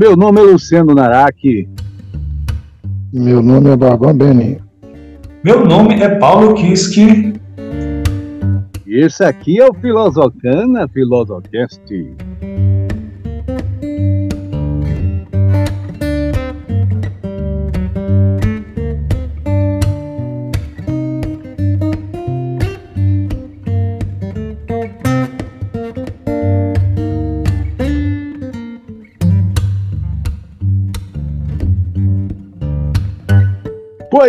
Meu nome é Luciano Naraki. Meu nome é Barbão Beni. Meu nome é Paulo Kiski. E esse aqui é o Filosocana Filosocast.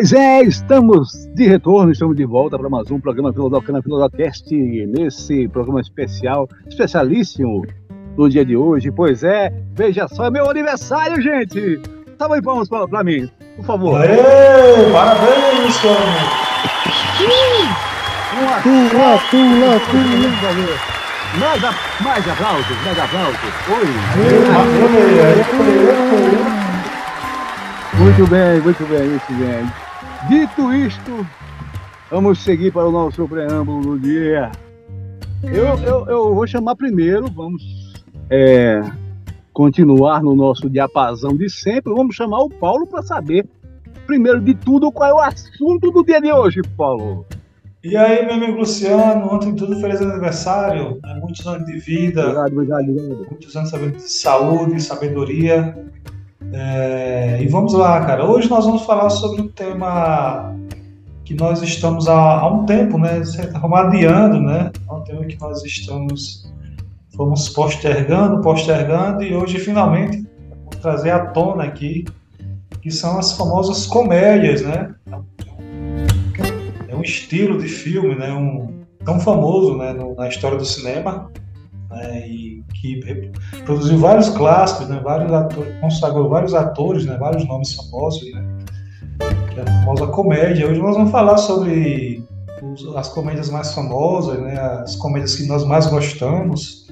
Pois é, estamos de retorno, estamos de volta para mais um programa Filosofana Filosofcast, nesse programa especial, especialíssimo do dia de hoje. Pois é, veja só, é meu aniversário, gente! Salve aí palmas para mim, por favor. Aê, parabéns! Uma pula. Mais, a- mais aplausos, mais aplausos. Oi! Muito bem, muito bem, muito bem. Dito isto, vamos seguir para o nosso preâmbulo do dia. Eu, eu, eu vou chamar primeiro, vamos é, continuar no nosso diapasão de sempre. Vamos chamar o Paulo para saber, primeiro de tudo, qual é o assunto do dia de hoje, Paulo. E aí, meu amigo Luciano, ontem tudo, feliz aniversário, né? muitos anos de vida, Obrigado, obrigado, obrigado. muitos anos de saúde, sabedoria. É, e vamos lá, cara. Hoje nós vamos falar sobre um tema que nós estamos há, há um tempo, né? adiando, né? É um tema que nós estamos fomos postergando, postergando e hoje finalmente vou trazer à tona aqui que são as famosas comédias, né? É um estilo de filme, né? Um tão famoso, né? no- na história do cinema, né? E que produziu vários clássicos, né? Vários atores, consagrou vários atores, né? Vários nomes famosos, né? Que é a famosa comédia. Hoje nós vamos falar sobre os- as comédias mais famosas, né? As comédias que nós mais gostamos,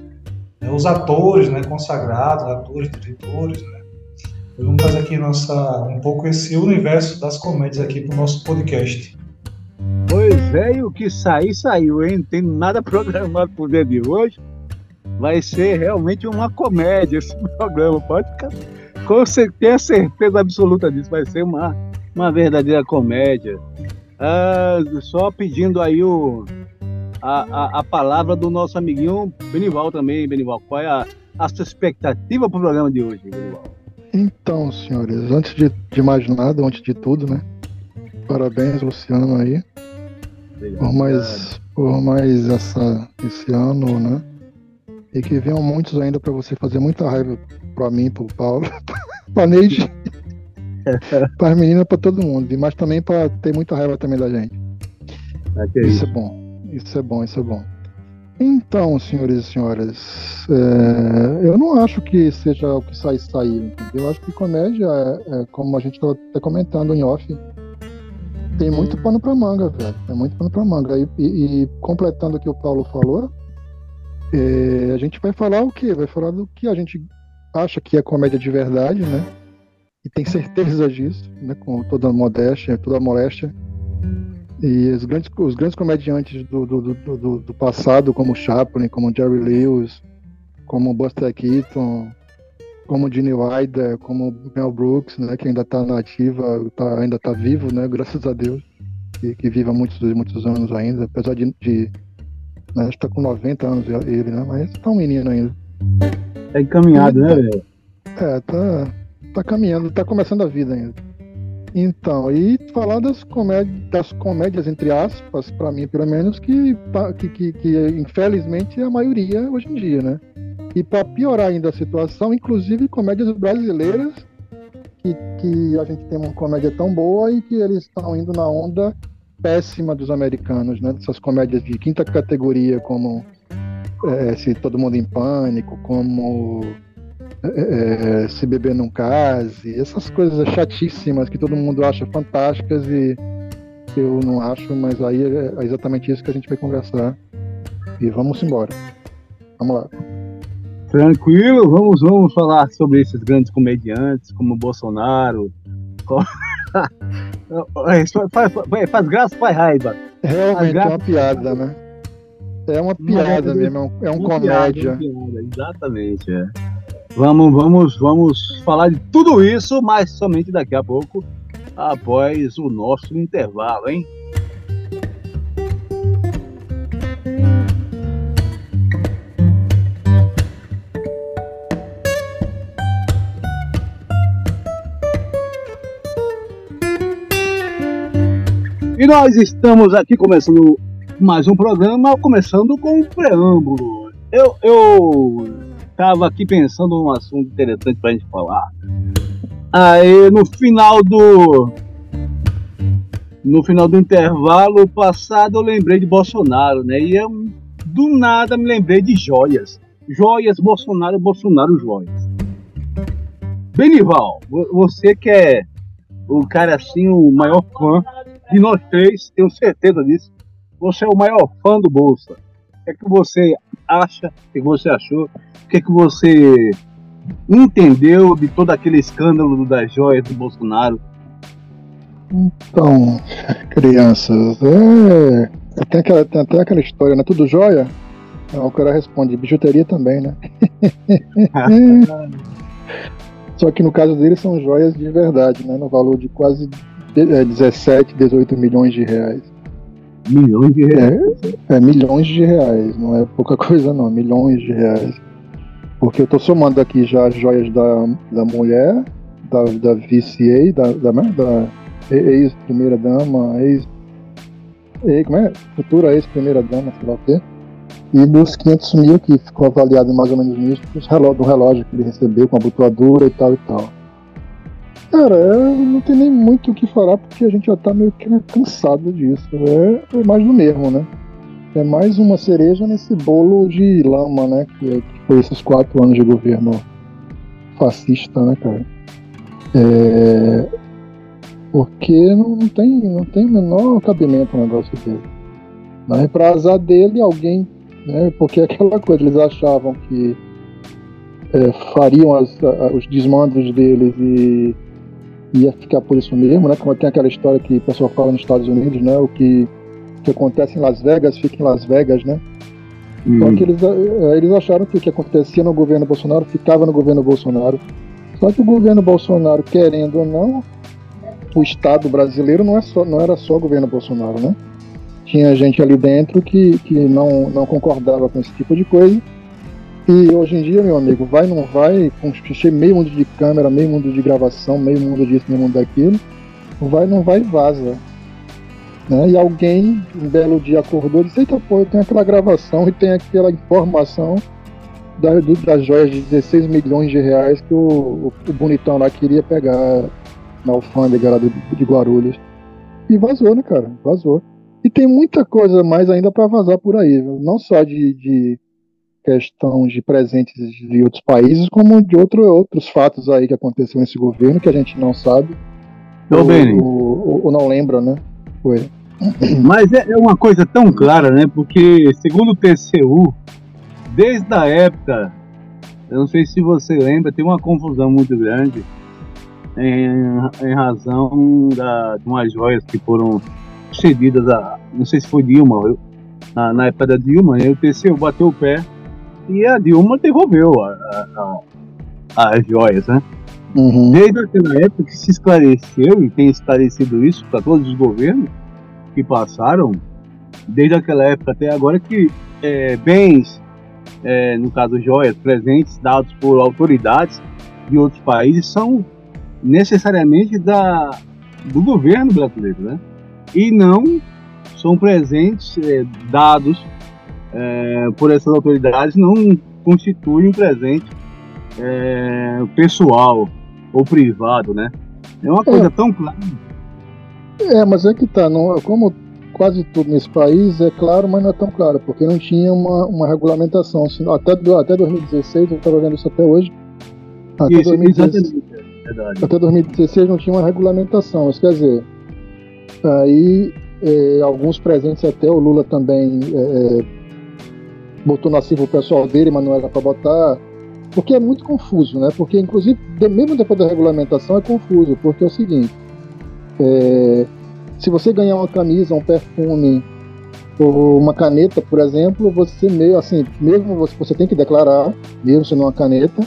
né? os atores, né? Consagrados, atores, diretores, né? Vamos trazer aqui nossa, um pouco esse universo das comédias aqui para o nosso podcast. Pois é, e o que sair, saiu, hein? Não tem nada programado pro dia de hoje. Vai ser realmente uma comédia esse programa. Pode ficar. Com certeza, tenha certeza absoluta disso. Vai ser uma, uma verdadeira comédia. Ah, só pedindo aí o, a, a, a palavra do nosso amiguinho Benival também. Benival, qual é a, a sua expectativa pro programa de hoje, Benival? Então, senhores, antes de, de mais nada, antes de tudo, né? Parabéns, Luciano, aí, por mais, por mais essa, esse ano, né? E que venham muitos ainda para você fazer muita raiva para mim, pro Paulo, pra Neide, para as meninas, para todo mundo, mas também para ter muita raiva também da gente. Ah, que Isso é bom, isso é bom, isso é bom. Então, senhores e senhoras, é, eu não acho que seja o que sai entendeu? Eu acho que comédia, é, é, como a gente estava até comentando em off, tem muito pano pra manga, velho. Tem muito pano pra manga. E, e- e completando o que o Paulo falou, é, a gente vai falar o quê? Vai falar do que a gente acha que é comédia de verdade, né? E tem certeza disso, né? Com toda a modéstia, toda a moléstia. E os grandes, os grandes comediantes do, do, do, do- do passado, como Chaplin, como Jerry Lewis, como Buster Keaton, como Gene Wilder, como Mel Brooks, né, que ainda está ativa, tá, ainda está vivo, né, graças a Deus, que, que vive há muitos, muitos anos ainda, apesar de, de né, está com 90 anos ele, né, mas está um menino ainda. Tá encaminhado, né, velho? É, tá, tá caminhando, tá começando a vida ainda. Então, e falar das comédias, das comédias entre aspas, para mim pelo menos, que, tá- que, que, que infelizmente é a maioria hoje em dia, né? E para piorar ainda a situação, inclusive comédias brasileiras, que, que a gente tem uma comédia tão boa e que eles estão indo na onda péssima dos americanos, né? Essas comédias de quinta categoria, como é, Se Todo Mundo em Pânico, como é, Se Beber Não Case, essas coisas chatíssimas que todo mundo acha fantásticas e eu não acho, mas aí é exatamente isso que a gente vai conversar. E vamos embora. Vamos lá. Tranquilo, vamos, vamos falar sobre esses grandes comediantes, como Bolsonaro. co- É, faz, faz- faz graça, faz raiva. Realmente As é uma piada, né? É uma piada mesmo, é um, é um piada, comédia. piada, Exatamente, é. Vamos, vamos, vamos falar de tudo isso, mas somente daqui a pouco, após o nosso intervalo, hein? Nós estamos aqui começando mais um programa, começando com um preâmbulo. Eu, eu tava aqui pensando num assunto interessante para a gente falar. Aí no final do no final do intervalo passado eu lembrei de Bolsonaro, né? E eu do nada me lembrei de joias. Joias, Bolsonaro, Bolsonaro, joias. Benival, você que é o cara assim, o maior fã de nós três, tenho certeza disso, você é o maior fã do Bolsa. O que é que você acha, o que você achou, o que é que você entendeu de todo aquele escândalo das joias do Bolsonaro? Então, crianças, é... tem, aquela, tem até aquela história, né? Tudo joia? O cara responde, bijuteria também, né? Só que no caso dele são joias de verdade, né? No valor de quase 17, 18 é, milhões de reais. Milhões de reais? É, é, milhões de reais, não é pouca coisa não, milhões de reais. Porque eu tô somando aqui já as joias da, da mulher, da, da VCA, da, da, né, da ex-primeira dama, ex, ex. Como é? Futura ex-primeira dama, sei lá o quê. E dos 500 mil que ficou avaliado mais ou menos nisso, do relógio que ele recebeu com a abotoadura e tal e tal. Cara, não tem nem muito o que falar porque a gente já tá meio que cansado disso. É, é mais do mesmo, né? É mais uma cereja nesse bolo de lama, né? Que, foi esses quatro anos de governo fascista, né, cara? É... Porque não, tem, não tem o menor cabimento um negócio dele. Mas pra azar dele, alguém. Né, porque é aquela coisa, eles achavam que é, fariam as, os desmandos deles e ia ficar por isso mesmo, né? Como tem aquela história que o pessoal fala nos Estados Unidos, né? O que, que acontece em Las Vegas fica em Las Vegas, né? Hum. Então que eles, eh, eles acharam que o que acontecia no governo Bolsonaro ficava no governo Bolsonaro. Só que o governo Bolsonaro, querendo ou não, o Estado brasileiro não, é só, não era só o governo Bolsonaro, né? Tinha gente ali dentro que, que não, não concordava com esse tipo de coisa e hoje em dia, meu amigo, vai não vai, com meio mundo de câmera, meio mundo de gravação, meio mundo disso, meio mundo daquilo, vai não vai vaza. Né? E alguém, um belo dia, acordou e disse: Eita, pô, eu tenho aquela gravação e tem aquela informação das, das joias de 16 milhões de reais que o, o, bonitão lá queria pegar na alfândega lá de, Guarulhos. E vazou, né, cara? Vazou. E tem muita coisa mais ainda para vazar por aí, não só de, de questão de presentes de outros países, como de outro, outros fatos aí que aconteceu nesse governo que a gente não sabe. Ou, ou, ou não lembra, né? Foi. Mas é, é uma coisa tão clara, né? Porque, segundo o TCU, desde a época, eu não sei se você lembra, tem uma confusão muito grande em, em razão da, de umas joias que foram cedidas a. Não sei se foi Dilma, eu, na, na época da Dilma, né, o TCU bateu o pé e a Dilma devolveu as joias, né? Uhum. Desde aquela época que se esclareceu, e tem esclarecido isso para todos os governos que passaram, desde aquela época até agora, que é, bens, é, no caso joias, presentes dados por autoridades de outros países são necessariamente da, do governo brasileiro, né? E não são presentes é, dados é, por essas autoridades não constitui um presente é, pessoal ou privado, né? É uma coisa é. tão clara. É, mas é que tá, não, como quase tudo nesse país é claro, mas não é tão claro, porque não tinha uma, uma regulamentação. Até, até 2016, eu estava vendo isso até hoje. Até, isso, 2016, até 2016 não tinha uma regulamentação. Isso quer dizer, aí é, alguns presentes até o Lula também é, é botou na CIV o pessoal dele, mas não era para botar. Porque é muito confuso, né? Porque, inclusive, mesmo depois da regulamentação, é confuso, porque é o seguinte: é, se você ganhar uma camisa, um perfume ou uma caneta, por exemplo, você meio assim, mesmo você, você tem que declarar, mesmo sendo uma caneta,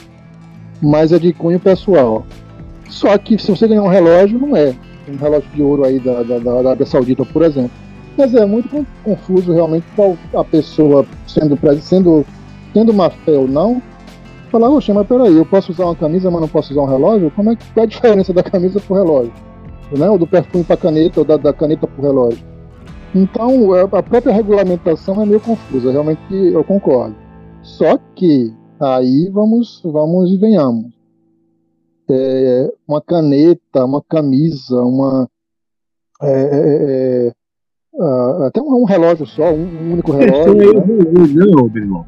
mas é de cunho pessoal. Só que se você ganhar um relógio, não é um relógio de ouro aí da, da, da Arábia Saudita, por exemplo. Mas é muito confuso realmente qual a pessoa sendo, sendo tendo uma fé ou não, falar, oxe, mas peraí, eu posso usar uma camisa, mas não posso usar um relógio? Como é que qual é a diferença da camisa pro relógio? Né? Ou do perfume para caneta, ou da, da caneta pro relógio? Então, é, a própria regulamentação é meio confusa, realmente eu concordo. Só que aí vamos, vamos e venhamos. É, uma caneta, uma camisa, uma. É, é, é, é até um, um, relógio só, um, único relógio. Né? Não, meu irmão.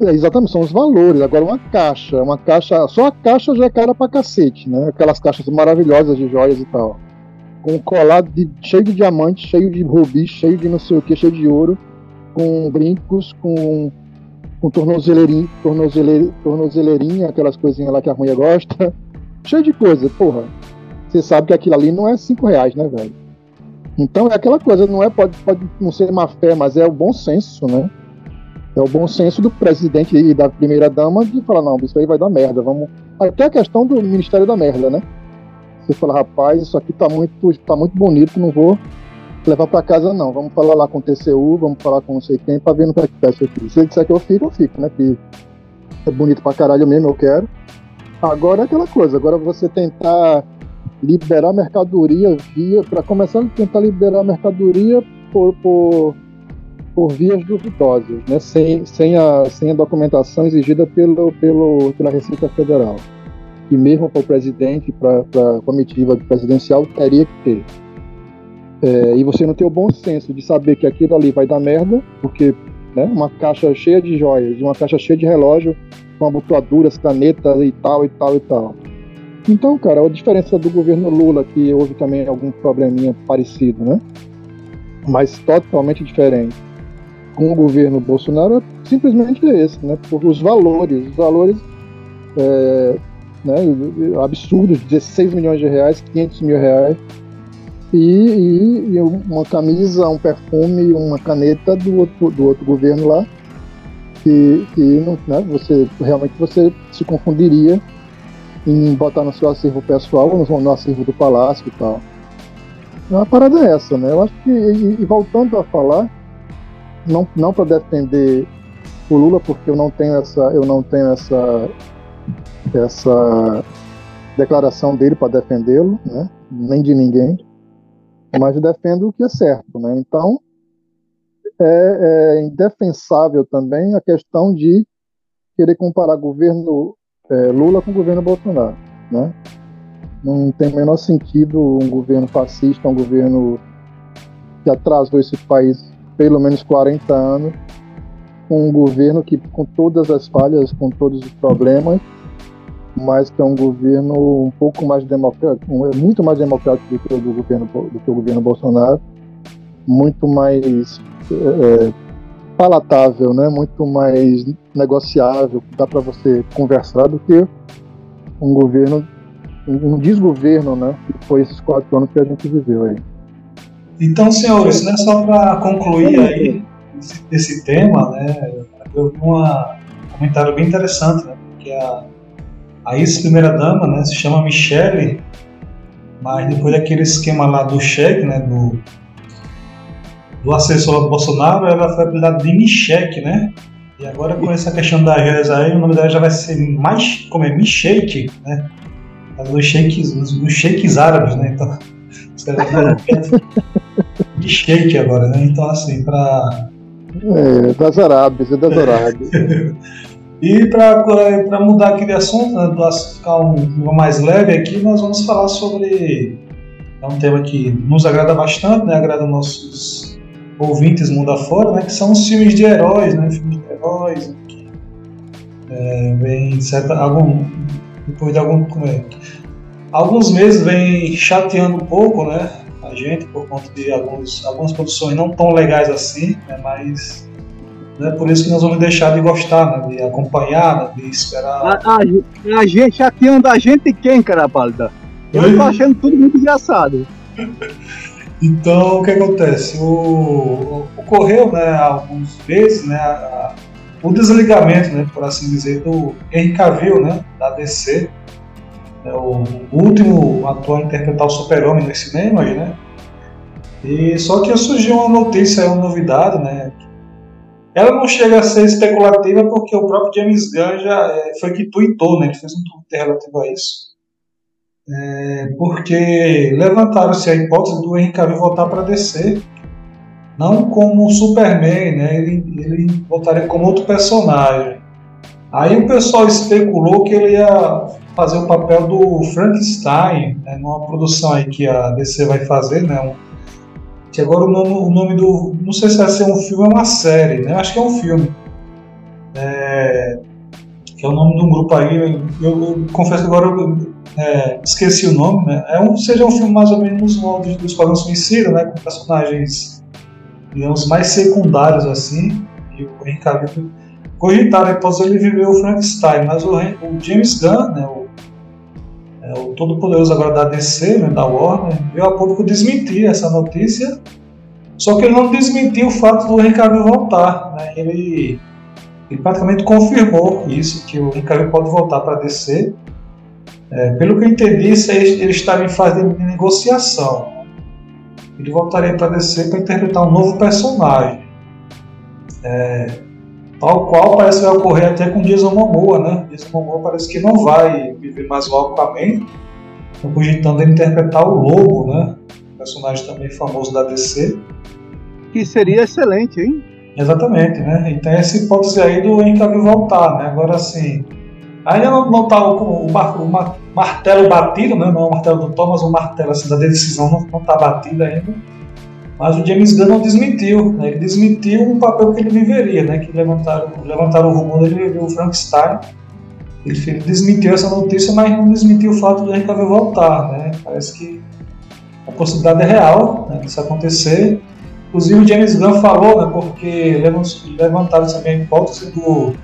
É, exatamente, são os valores. Agora, uma caixa, uma caixa, só a caixa já é cara pra cacete, né? Aquelas caixas maravilhosas de joias e tal. Com um colado de, cheio de diamantes, cheio de rubis, cheio de não sei o que, cheio de ouro, com brincos, com, com tornozeleirinha, tornozeleirinha, tornozeleirinha, aquelas coisinhas lá que a mulher gosta. cheio de coisa, porra. Você sabe que aquilo ali não é cinco reais, né, velho? Então é aquela coisa, não é, pode, pode não ser má fé, mas é o bom senso, né? É o bom senso do presidente e da primeira dama de falar, não, isso aí vai dar merda, vamos. Até a questão do Ministério da Merda, né? Você fala, rapaz, isso aqui tá muito, tá muito bonito, não vou levar para casa não. Vamos falar lá com o TCU, vamos falar com não sei quem para ver no que é que tá isso aqui. Se ele disser que eu fico, eu fico, né? Que é bonito pra caralho mesmo, eu quero. Agora é aquela coisa, agora você tentar liberar mercadoria via. para começar a tentar liberar mercadoria por, por por vias duvidosas, né, sem, sem, a, sem a documentação exigida pelo, pelo, pela Receita Federal. E mesmo para o presidente, para a comitiva presidencial, teria que ter. É, e você não tem o bom senso de saber que aquilo ali vai dar merda, porque né, uma caixa cheia de joias, uma caixa cheia de relógio, com abotoaduras, canetas e tal, e tal, e tal. Então, cara, a diferença do governo Lula, que houve também algum probleminha parecido, né? Mas totalmente diferente com o governo Bolsonaro é simplesmente esse, né? Por os valores, os valores é, né, absurdos, 16 milhões de reais, 500 mil reais, e, e, uma camisa, um perfume, uma caneta do outro, do outro governo lá, que, né, você realmente você se confundiria em botar no seu acervo pessoal no, no acervo do palácio e tal. Uma parada é essa, né? Eu acho que, e, e voltando a falar, não, não para defender o Lula, porque eu não tenho essa, eu não tenho essa, essa declaração dele para defendê-lo, né? nem de ninguém, mas defendo o que é certo. Né? Então, é, é indefensável também a questão de querer comparar governo é, Lula com o governo Bolsonaro. Né? Não tem o menor sentido um governo fascista, um governo que atrasou esse país pelo menos 40 anos, um governo que, com todas as falhas, com todos os problemas, mas que é um governo um pouco mais democrático, é muito mais democrático do que o governo, do que o governo Bolsonaro, muito mais é, palatável, né? muito mais negociável, dá para você conversar do que um governo, um desgoverno, né? que foi esses quatro anos que a gente viveu aí. Então, senhores, né, só para concluir aí esse, esse, tema, né, eu vi um comentário bem interessante, né, porque a, a ex-primeira-dama né, se chama Michele, mas depois daquele esquema lá do cheque, né, do, do assessor do Bolsonaro, ela foi apelidada de Michele, né? E agora com essa questão da joias aí, o nome dela já vai ser mais, como é, Michele, né? Dos shakes, dos shakes árabes, né? Então, de shake agora, né? Então, assim, para. É, das Arábias, é das Arábias. e para mudar aquele assunto, né, para ficar um, um, mais leve aqui, nós vamos falar sobre. É um tema que nos agrada bastante, né? Agrada nossos ouvintes mundo afora, né? Que são os filmes de heróis, né? Filmes de heróis, que é, vem certa, algum, depois de algum. É, alguns meses vem chateando um pouco, né? A gente, por conta de alguns, algumas produções não tão legais assim, né, mas é por isso que nós vamos deixar de gostar, né, de acompanhar, né, de esperar. A, a, a gente chateando a gente quem, cara pálida? Eu tô achando tudo muito engraçado. Então, o que acontece? O, ocorreu, né, alguns meses, né, a, o desligamento, né, por assim dizer, do Henry Cavill, né, da DC, é o último ator a interpretar o Super-Homem nos cinemas, né? E só que surgiu uma notícia, uma novidade, né? Ela não chega a ser especulativa porque o próprio James Gunn já é, foi que tweetou, né? Ele fez um tweet relativo a isso. É, porque levantaram-se a hipótese do Henry Cavill voltar para DC, não como Superman, né? Ele, ele voltaria como outro personagem. Aí o pessoal especulou que ele ia fazer o papel do Frankenstein, né, numa produção aí que a DC vai fazer, né? Que agora o nome, o nome, do. Não sei se vai ser um filme ou uma série, né? Acho que é um filme. É, é o nome de um grupo aí. Eu, eu confesso que agora eu é, esqueci o nome, né? É um, seja um filme mais ou menos nos moldes do Esquadrão Suicida, né? Com personagens, digamos, mais secundários assim. E o Henry Cavill cogitaram a hipótese ele viveu o Frankenstein, mas o, o James Gunn, né? O, é, o todo-poderoso agora da DC, né, da Warner, veio a público desmentir essa notícia, só que ele não desmentiu o fato do Henry voltar. Né, ele, ele praticamente confirmou isso, que o Henry pode voltar para DC. É, pelo que eu entendi, ele estava em fase de negociação. Ele voltaria para DC para interpretar um novo personagem. É, Tal qual parece que vai ocorrer até com Jason Momoa, né? Jason Momoa parece que não vai viver mais o Aquaman. Estão cogitando ele interpretar o Lobo, né? Personagem também famoso da DC. Que seria excelente, hein? Exatamente, né? E tem essa hipótese aí do Henry voltar, né? Agora, assim, ainda não, não tá o, o, o, martelo batido, né? Não é o martelo do Thomas, o martelo assim, da decisão não, não tá batido ainda mas o James Gunn não desmentiu, né? ele desmentiu um papel que ele viveria, né? que levantaram, levantaram o rumor dele viver o Frankenstein. Ele, ele desmentiu essa notícia, mas não desmentiu o fato de Henry voltar. Né? Parece que a possibilidade é real né, disso acontecer. Inclusive o James Gunn falou, né, porque levantaram também a hipótese do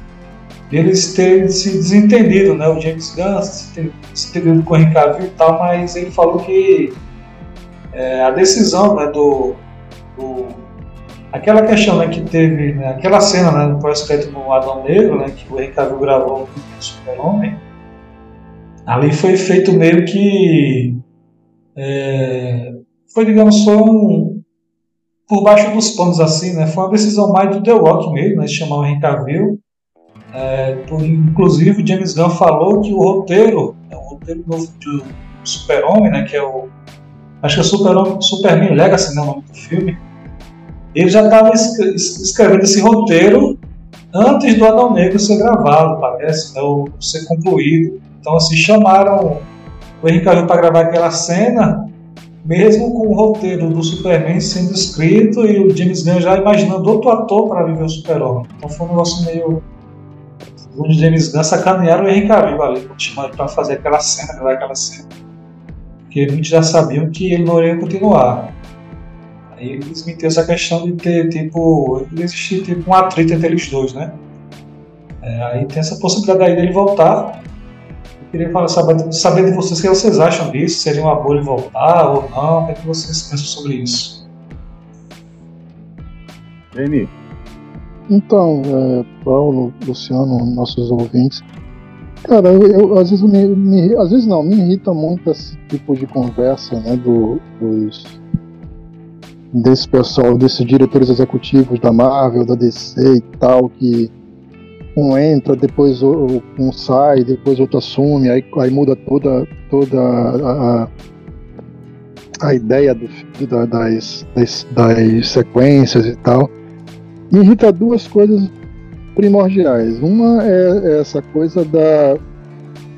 eles terem se desentendido, né? O James Gunn se ter com o Cavill e tal, mas ele falou que é, a decisão né, do, do, aquela questão né, que teve né, aquela cena né, no pós-crédito no Adão Negro né, que o Ricardo gravou no Super-Homem ali foi feito meio que é, foi digamos só um por baixo dos panos assim né? Foi uma decisão mais do The Rock mesmo né, chamar o Henry Cavill. É, por, inclusive James Gunn falou que o roteiro né, o roteiro novo do Super-Homem né, que é o acho que é Super, Superman Legacy, né, o nome do filme, ele já estava escrevendo esse roteiro antes do Adão Negro ser gravado, parece, né, ou ser concluído. Então, assim, chamaram o Henrique Cavill para gravar aquela cena, mesmo com o roteiro do Superman sendo escrito e o James Gunn já imaginando outro ator para viver o Super-Homem. Então foi um negócio meio. Os James Gunn sacanearam o Henrique Cavill ali, para fazer aquela cena, gravar aquela cena porque muitos já sabiam que ele não iria continuar. Aí ele desmentiu essa questão de ter, tipo, existir tipo, um atrito entre eles dois, né? É, aí tem essa possibilidade aí dele voltar. Queria falar, saber, saber de vocês o que vocês acham disso, seria uma ele voltar ou não, o que, é que vocês pensam sobre isso? Veni. Então, é, Paulo, Luciano, nossos ouvintes, Cara, eu, eu, às vezes me, me, às vezes não, me irrita muito esse tipo de conversa, né, do, dos desse pessoal, desses diretores executivos da Marvel, da DC e tal, que um entra, depois um sai, depois outro assume, aí, aí muda toda, toda a, a, ideia do, da, das, das, das sequências e tal. Me irrita duas coisas primordiais. Uma é, essa coisa da.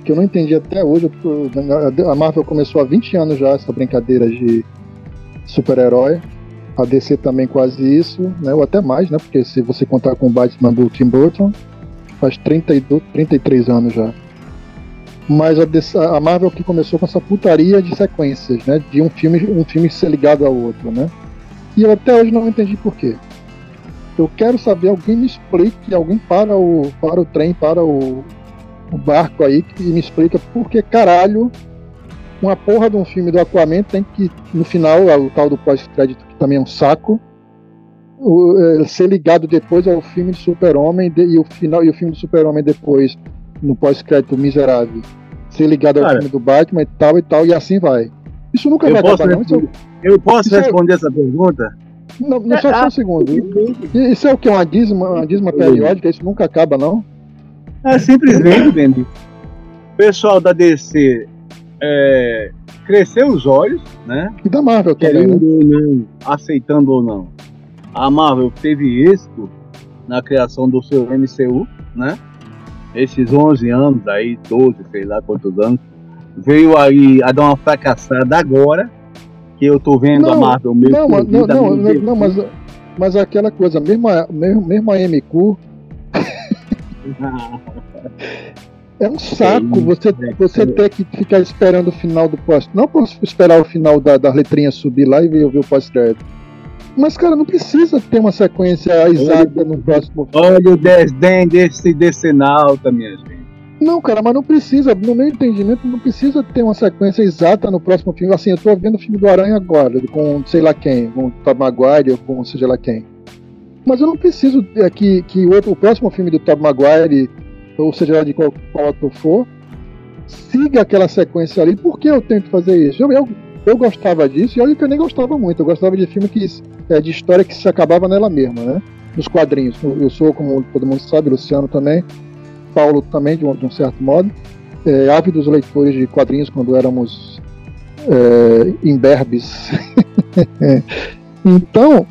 que eu não entendi até hoje. A Marvel começou há 20 anos já essa brincadeira de super-herói. A DC também quase isso, né? ou até mais, né? Porque se você contar com o Batman do Tim Burton, faz 32, 33 anos já. Mas a, a Marvel que começou com essa putaria de sequências, né? De um filme, um filme ser ligado ao outro, né? E eu até hoje não entendi por quê. Eu quero saber, alguém me explique, alguém para o, para o trem, para o, o barco aí e me explica por que caralho uma porra de um filme do Aquaman tem que, no final, o tal do pós-crédito, que também é um saco, o, é, ser ligado depois ao filme de Super-Homem e o final e o filme de Super-Homem depois no pós-crédito miserável ser ligado ao Cara, filme do Batman e tal e tal e assim vai. Isso nunca vai acabar, não. Isso, eu posso é- responder é... essa pergunta? Não, não só, só um segundo. Isso é o que? Uma dízima, uma dízima periódica? Isso nunca acaba, não? É simplesmente, Bendy. O pessoal da DC é, cresceu os olhos, né? E da Marvel Querendo também, né? ou não, aceitando ou não. A Marvel teve êxito na criação do seu MCU, né? Esses 11 anos aí, 12, sei lá quantos anos, veio aí a dar uma fracassada agora, que eu tô vendo não, a Marvel meio Não, não, não, não, não, mas, mas aquela coisa, mesmo a, mesmo, mesmo a MQ. é um saco você, é, você é. ter que ficar esperando o final do pós. Não posso esperar o final da, da letrinha subir lá e ver, ver o pós-crédito. Mas, cara, não precisa ter uma sequência exata no próximo filme. Olha o desdém desse decenalta, minha gente. Não, cara, mas não precisa, no meu entendimento, não precisa ter uma sequência exata no próximo filme. Assim, eu tô vendo o filme do Aranha agora, com sei lá quem, com Tom Maguire ou com seja lá quem. Mas eu não preciso é, que, que o, outro, o próximo filme do Tom Maguire, ou seja lá de qual, qual ator for, siga aquela sequência ali. Por que eu tento fazer isso? Eu, eu, eu gostava disso, e olha que eu nem gostava muito. Eu gostava de filme que, é, de história que se acabava nela mesma, né? Nos quadrinhos. Eu sou, como todo mundo sabe, Luciano também, Paulo também, de um, de um certo modo, é, ávidos leitores de quadrinhos quando éramos é, imberbes. então,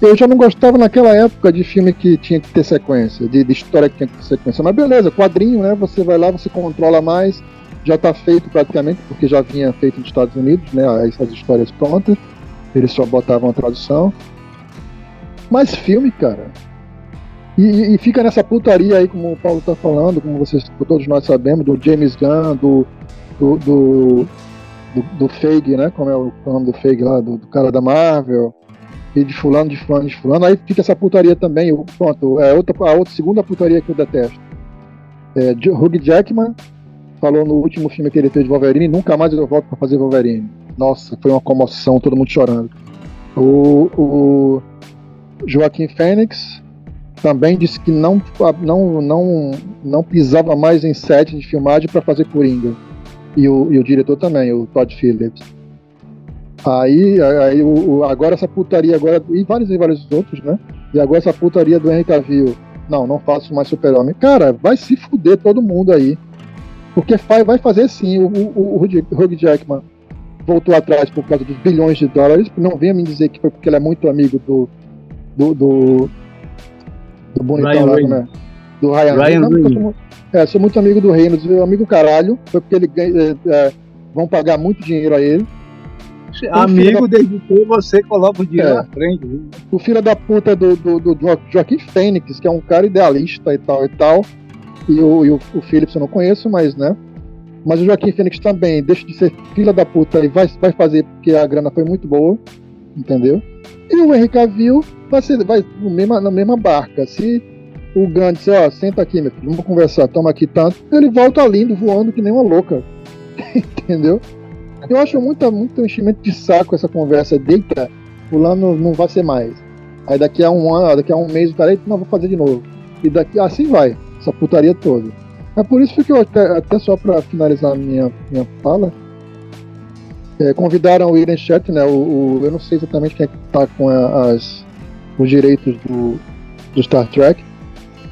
eu já não gostava naquela época de filme que tinha que ter sequência, de, de, história que tinha que ter sequência. Mas beleza, quadrinho, né? Você vai lá, você controla mais, já está feito praticamente, porque já vinha feito nos Estados Unidos, né? Essas histórias prontas. Eles só botavam a tradução. Mas filme, cara, e, e, fica nessa putaria aí, como o Paulo tá falando, como vocês, todos nós sabemos, do James Gunn, do, do, do, do, do né? Como é o nome do Feig lá, do, do, cara da Marvel, e de fulano, de fulano, de fulano. Aí fica essa putaria também. Pronto, é outra, a outra segunda putaria que eu detesto. É, Hugh Jackman falou no último filme que ele fez de Wolverine, nunca mais eu volto para fazer Wolverine. Nossa, foi uma comoção, todo mundo chorando. O, o Joaquim Fênix também disse que não, não, não, não pisava mais em set de filmagem para fazer Coringa. E o, e o diretor também, o Todd Phillips. Aí, aí o, agora essa putaria agora, e vários e vários outros, né? E agora essa putaria do Henry Cavill. Não, não faço mais super-homem. Cara, vai se fuder todo mundo aí. Porque vai fazer sim. O, o, o Hugh Jackman voltou atrás por causa dos bilhões de dólares. Não venha me dizer que foi porque ele é muito amigo do, do, do do bonitão Ryan lá, como é? Do Ryan, Ryan não, sou, é, sou muito amigo do Reynolds, amigo caralho, foi porque ele é, é, vão pagar muito dinheiro a ele. Amigo, da... desde que você coloca o dinheiro é, na frente. Viu? O filho da puta do, do, do, Joaquim Fênix, que é um cara idealista e tal e tal. E o, e o, o Phillips eu não conheço, mas né? Mas o Joaquim Fênix também deixa de ser filha da puta e vai, vai fazer porque a grana foi muito boa, entendeu? E o Henry Cavill vai, ser, vai no mesma, na mesma barca. Se o Gandhi disser, ó, senta aqui, meu filho, vamos conversar, toma aqui tanto, ele volta lindo, voando que nem uma louca. Entendeu? Eu acho muito, muito enchimento de saco essa conversa. Deita, fulano não vai ser mais. Aí daqui a um ano, daqui a um mês o cara, não, vou fazer de novo. E daqui assim vai, essa putaria toda. É por isso que eu até, até só para finalizar minha, minha fala, é, convidaram o William Shatner, né, o, o, eu não sei exatamente quem é que tá com a, as, os direitos do, do Star Trek,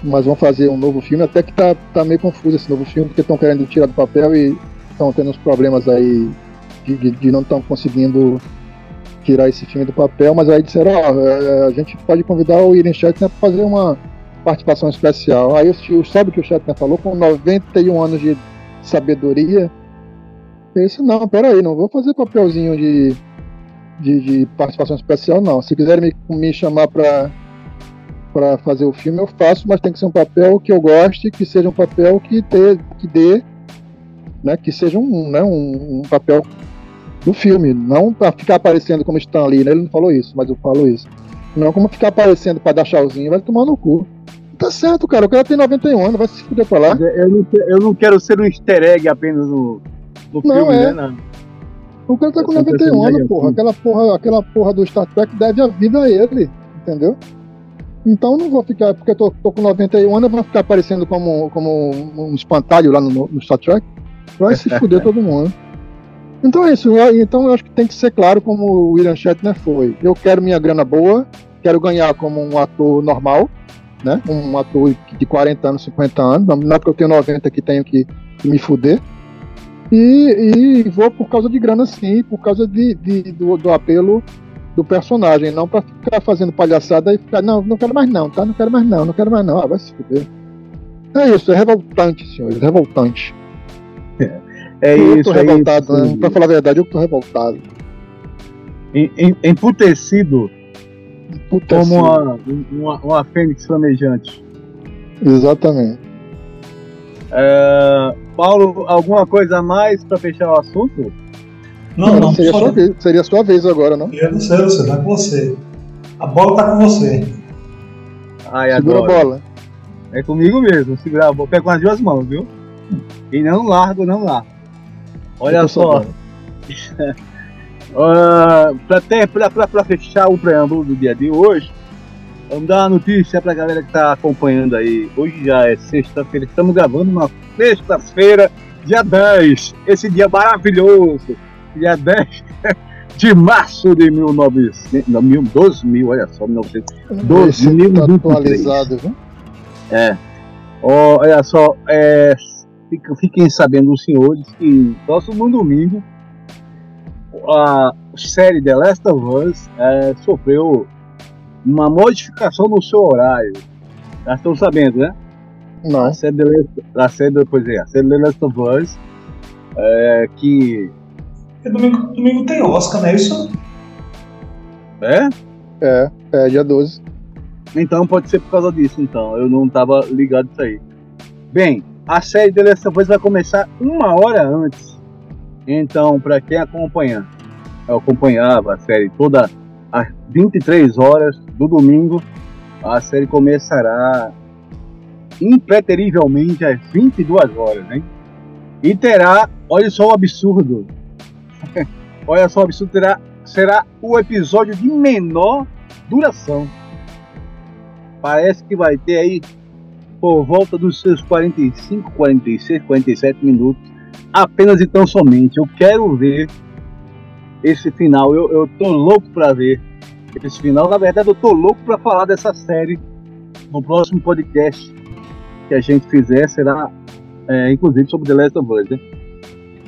mas vão fazer um novo filme, até que tá, tá meio confuso esse novo filme, porque estão querendo tirar do papel e estão tendo uns problemas aí de, de, de não estão conseguindo tirar esse filme do papel, mas aí disseram, ó, oh, a gente pode convidar o William Shatner para fazer uma participação especial. Aí o, sabe o que o Shatner falou? Com 91 anos de sabedoria, esse não, peraí, não vou fazer papelzinho de, de, de, participação especial, não. Se quiserem me, me chamar para para fazer o filme, eu faço, mas tem que ser um papel que eu goste, que seja um papel que, dê, que dê, né, que seja um, né, um, um papel do filme, não para ficar aparecendo como estão ali, né? Ele não falou isso, mas eu falo isso. Não como ficar aparecendo para dar tchauzinho, vai tomar no cu. Tá certo, cara. O cara tem 91 anos, vai se fuder pra lá. Eu não, eu não quero ser um easter egg apenas no, no não, filme, é. né? Não. O cara tá com 91 anos, porra. Aquela porra, aquela porra do Star Trek deve a vida a ele, entendeu? Então não vou ficar, porque eu tô, tô com 91 anos, eu vou ficar aparecendo como, como um espantalho lá no, no Star Trek. Vai se fuder todo mundo. Então é isso. Então eu acho que tem que ser claro como o William Shatner foi. Eu quero minha grana boa, quero ganhar como um ator normal, né? Um ator de 40 anos, 50 anos. Não é porque eu tenho 90 que tenho que, que me fuder. E, e, vou por causa de grana sim, por causa de, de do, do, apelo do personagem, não para ficar fazendo palhaçada e ficar, não, não quero mais não, tá? Não quero mais não, não quero mais não. Ah, vai se fuder. É isso, é revoltante, senhores, revoltante. É, é eu isso. Tô é revoltado, isso. Né? Pra falar a verdade, eu tô revoltado. Emputecido. Como uma, uma, uma fênix flamejante. Exatamente. É, Paulo, alguma coisa a mais para fechar o assunto? Não, não. Seria, sua vez, seria sua vez agora, não? Eu não sei, você, tá com você. A bola tá com você. Ai, Segura adoro. a bola. É comigo mesmo, segurar a bola. Pego com as duas mãos, viu? E não largo, não largo. Olha só. uh, para fechar o preâmbulo do dia de hoje, vamos dar uma notícia para a galera que está acompanhando aí. Hoje já é sexta-feira, estamos gravando uma sexta-feira, dia 10. Esse dia maravilhoso, dia 10 de março de 1900, não, 12 mil, olha só, 1912 mil. Tá atualizado, viu? É. Oh, olha só, é, fiquem sabendo os senhores que próximo domingo a série The Last of Us é, sofreu uma modificação no seu horário. Já estão sabendo, né? Não. A série, The, a série, pois é, a série The Last of Us é, que. E domingo, domingo tem Oscar, não é isso? É? É, é dia 12. Então pode ser por causa disso, então. Eu não estava ligado nisso aí. Bem, a série The Last of Us vai começar uma hora antes. Então, para quem acompanha, eu acompanhava a série toda às 23 horas do domingo, a série começará impreterivelmente às 22 horas, hein? E terá, olha só o absurdo, olha só o absurdo, terá, será o episódio de menor duração. Parece que vai ter aí por volta dos seus 45, 46, 47 minutos, apenas e tão somente. Eu quero ver esse final, eu, eu tô louco para ver esse final. Na verdade, eu tô louco para falar dessa série no próximo podcast que a gente fizer, será é, inclusive sobre The Last of Us, né?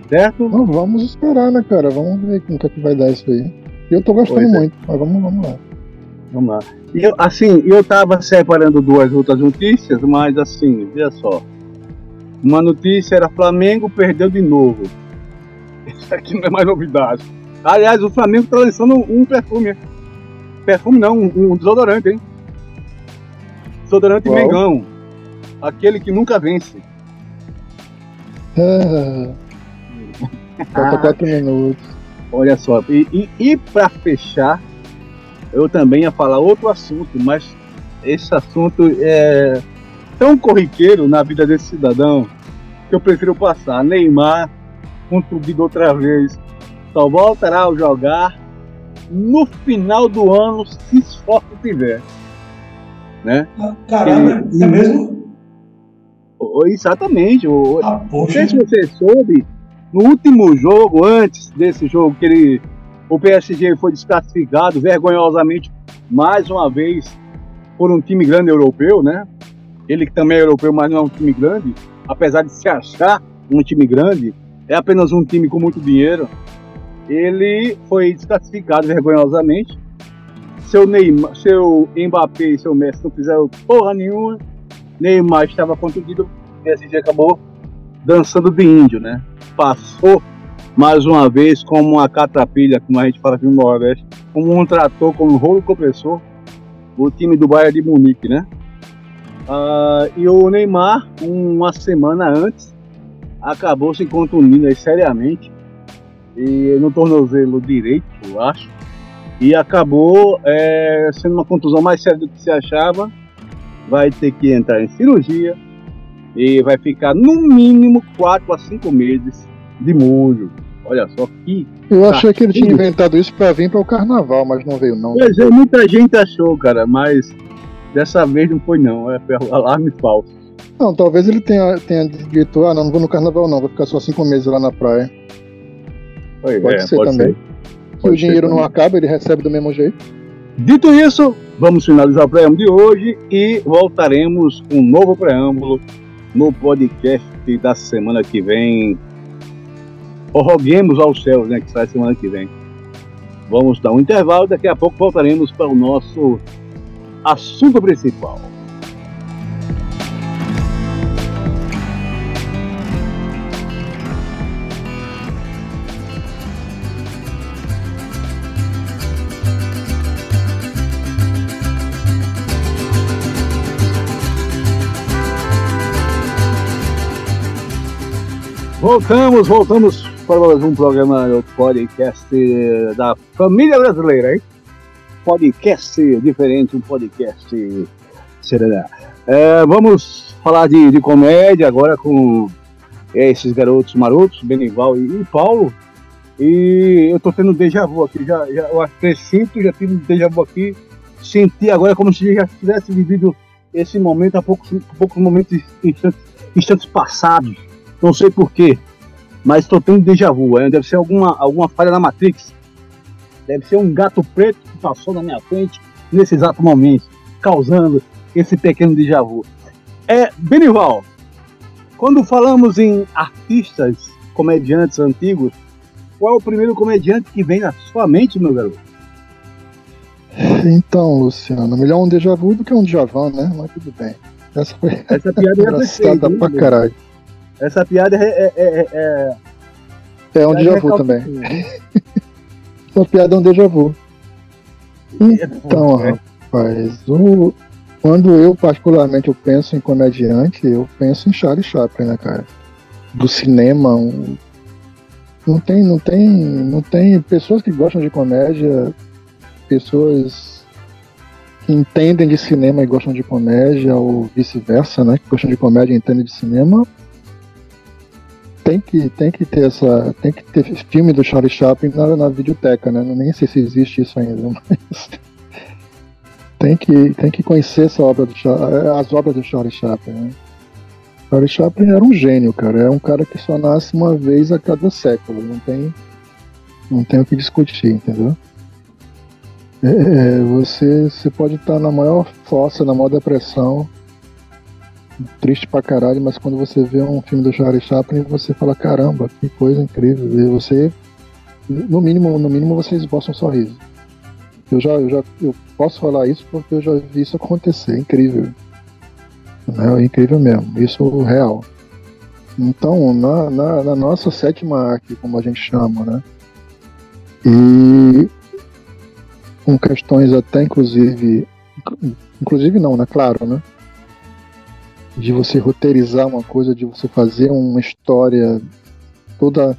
Certo? Não, vamos esperar, né, cara? Vamos ver como é que vai dar isso aí. Eu tô gostando é. muito, mas vamos, vamos lá. Vamos lá. Eu, assim, eu tava separando duas outras notícias, mas assim, veja só. Uma notícia era Flamengo perdeu de novo. Isso aqui não é mais novidade. Aliás, o Flamengo tá lançando um perfume. Perfume não, um, desodorante, hein? Desodorante Qual? Mengão. Aquele que nunca vence. Falta Ah. quatro minutos. Olha só, e, e, e para fechar, eu também ia falar outro assunto, mas esse assunto é tão corriqueiro na vida desse cidadão que eu prefiro passar. Neymar, contundido outra vez, só voltará a jogar no final do ano, se esforço tiver. Né? Caramba, é mesmo? Exatamente. Ah, Não sei se você soube, no último jogo, antes desse jogo, que ele, o PSG foi desclassificado vergonhosamente mais uma vez por um time grande europeu, né? Ele que também é europeu, mas não é um time grande, apesar de se achar um time grande, é apenas um time com muito dinheiro. Ele foi desclassificado vergonhosamente. Seu Neymar, seu Mbappé e seu Messi não fizeram porra nenhuma. Neymar estava contundido, o PSG acabou dançando de índio, né? Passou mais uma vez como uma catrapilha, como a gente fala aqui no Nordeste, como um trator, como um rolo compressor, o time do Bayern de Munique, né? Ah, e o Neymar, uma semana antes, acabou se contundindo aí seriamente e no tornozelo direito, eu acho, e acabou é, sendo uma contusão mais séria do que se achava. Vai ter que entrar em cirurgia e vai ficar no mínimo 4 a 5 meses de molho. Olha só que. Eu achei que ele tinha inventado isso pra vir para o carnaval, mas não veio não. Pois é, muita gente achou, cara, mas Dessa vez não foi não, é alarme falso. Não, talvez ele tenha, tenha dito, ah, não, não vou no carnaval não, vou ficar só cinco meses lá na praia. Foi, Pode é, ser pode também. ser. Se Pode o dinheiro ser não também. acaba, ele recebe do mesmo jeito. Dito isso, vamos finalizar o preâmbulo de hoje e voltaremos com um novo preâmbulo no podcast da semana que vem. Roguemos aos céus, né, que sai semana que vem. Vamos dar um intervalo, daqui a pouco voltaremos para o nosso assunto principal. Voltamos, voltamos para mais um programa do podcast da família brasileira, hein? Podcast diferente, um podcast será. É, vamos falar de, de comédia agora com esses garotos marotos, Benival e, e Paulo. E eu tô tendo déjà vu aqui, já, já eu acrescento, já tive déjà vu aqui, senti agora como se já tivesse vivido esse momento há poucos, poucos momentos, instantes, instantes passados. Não sei porquê, mas estou tendo déjà vu. Deve ser alguma, alguma falha na Matrix. Deve ser um gato preto que passou na minha frente nesse exato momento, causando esse pequeno déjà vu. É, Benival, quando falamos em artistas, comediantes antigos, qual é o primeiro comediante que vem na sua mente, meu garoto? Então, Luciano, melhor um déjà vu do que um Djavan, né? Mas tudo bem. Essa foi Essa piada é engraçada pra caralho. Essa piada é, é, é, é, É um é déjà vu também. Essa piada é um déjà vu. Então, É. rapaz, o- quando eu particularmente eu penso em comediante, eu penso em Charlie Chaplin, né, cara? Do cinema, um- não tem, não tem, não tem pessoas que gostam de comédia, pessoas que entendem de cinema e gostam de comédia ou vice-versa, né? Que gostam de comédia e entendem de cinema. Tem que, tem que ter essa, tem que ter filme do Charlie Chaplin na, na videoteca, né? Nem sei se existe isso ainda, mas tem que, tem que conhecer essa obra do, as obras do Charlie Chaplin. Né? Charlie Chaplin era um gênio, cara. É um cara que só nasce uma vez a cada século. Não tem, não tem o que discutir, entendeu? É, é, você, você pode estar na maior fossa, na maior depressão, triste pra caralho, mas quando você vê um filme do Charlie Chaplin, você fala, caramba, que coisa incrível. E você, no mínimo, no mínimo você esboça um sorriso. Eu já, eu já eu posso falar isso porque eu já vi isso acontecer, é incrível. Né? É incrível mesmo, isso é real. Então, na, na, na nossa sétima arte, como a gente chama, né? E com questões até inclusive, inclusive não, né? Claro, né? De você roteirizar uma coisa, de você fazer uma história toda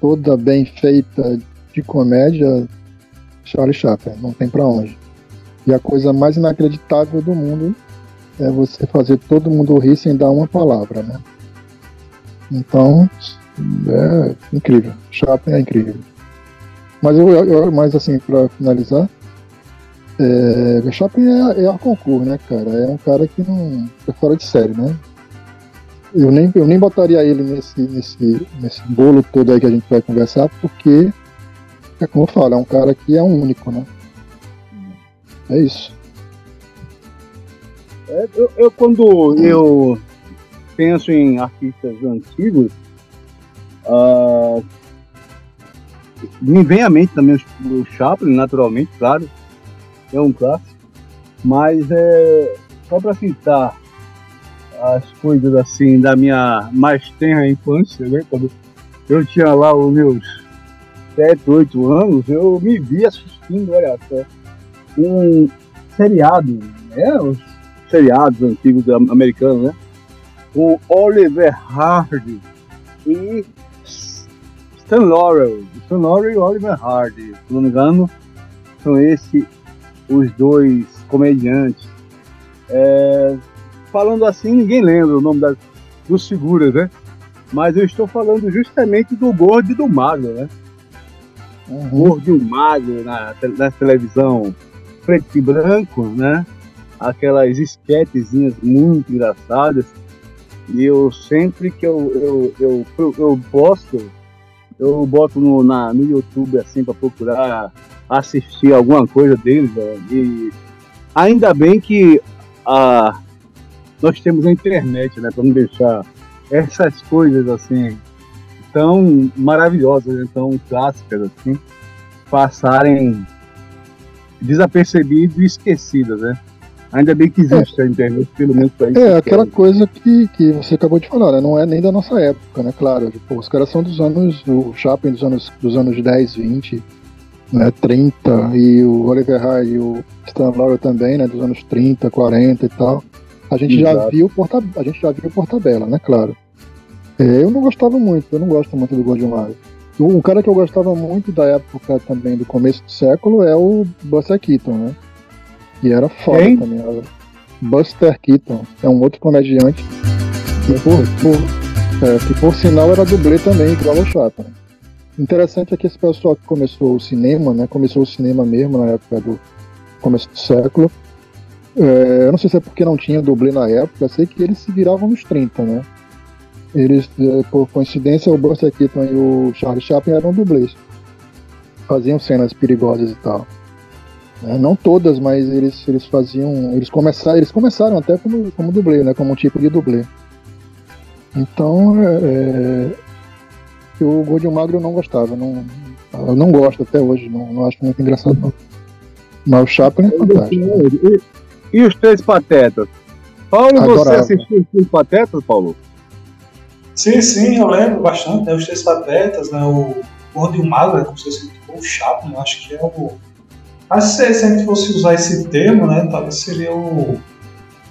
toda bem feita de comédia, Charlie Chaplin, não tem pra onde. E a coisa mais inacreditável do mundo é você fazer todo mundo rir sem dar uma palavra, né? Então, é incrível. Chaplin é incrível. Mas, eu, eu- mas assim, pra finalizar, é, Chaplin é, é a concurso, né, cara? É um cara que não é fora de série, né? Eu nem, eu nem botaria ele nesse, nesse, nesse bolo todo aí que a gente vai conversar, porque, é como eu falo, é um cara que é um único, né? É isso. É, eu, eu, quando eu penso em artistas antigos, ah, me vem à mente também o Chaplin, naturalmente, claro, é um clássico, mas é, só para citar as coisas assim da minha mais tenra infância, né, quando eu tinha lá os meus 7, 8 anos, eu me vi assistindo, olha só, um seriado, né, os seriados antigos am- americanos, né? Com Oliver Hardy e Stan Laurel. Stan Laurel e Oliver Hardy, se não me engano, são esses os dois comediantes. É, falando assim, ninguém lembra o nome das, dos figuras, né? Mas eu estou falando justamente do gordo e do magro, né? Uhum. gordo e o magro na, na televisão preto e branco, né? aquelas esquetezinhas muito engraçadas. E eu sempre que eu, eu, eu, eu, eu posto, eu boto no, na, no YouTube assim para procurar assistir alguma coisa deles. E ainda bem que a, nós temos a internet, né? Para não deixar essas coisas assim tão maravilhosas, né, tão clássicas assim, passarem desapercebidas e esquecidas, né? Ainda bem que existe é. a internet, pelo menos para isso. É, aquela coisa que, que você acabou de falar, né? Não é nem da nossa época, né? Claro, tipo, os caras são dos anos, o Chaplin dos anos, dos anos 10, 20, né? 30, e o Oliver High e o Stan Laurel também, né? Dos anos 30, 40 e tal. A gente Exato. já viu por, a gente já viu por tabela, né? Claro. É, eu não gostava muito, eu não gosto muito do Gordon Mario. O cara que eu gostava muito da época também, do começo do século, é o Buster Keaton, né? E era foda Quem? também. Era Buster Keaton, é um outro comediante que por, por, é, que por sinal era dublê também, igual ao Chaplin. Interessante é que esse pessoal que começou o cinema, né? Começou o cinema mesmo na época do começo do século. É, eu não sei se é porque não tinha dublê na época, sei que eles se viravam nos 30, né? Eles, é, por coincidência, o Buster Keaton e o Charlie Chaplin eram dublês. Faziam cenas perigosas e tal. É, não todas, mas eles, eles faziam. Eles começaram, eles começaram até como, como dublê, né? Como um tipo de dublê. Então, é, é o Gordinho Magro eu não gostava. Não, eu não gosto até hoje, não, não acho muito engraçado, não. Mas o Chaplin é fantástico. E, e os Três Patetas? Paulo, Adorava. você assistiu os Três Patetas, Paulo? Sim, sim, eu lembro bastante, né? Os Três Patetas, né? O Gordo e o Magro, né? como você citou, o Chaplin, eu acho que é o. Acho que se a gente fosse usar esse termo, né? Talvez seria o,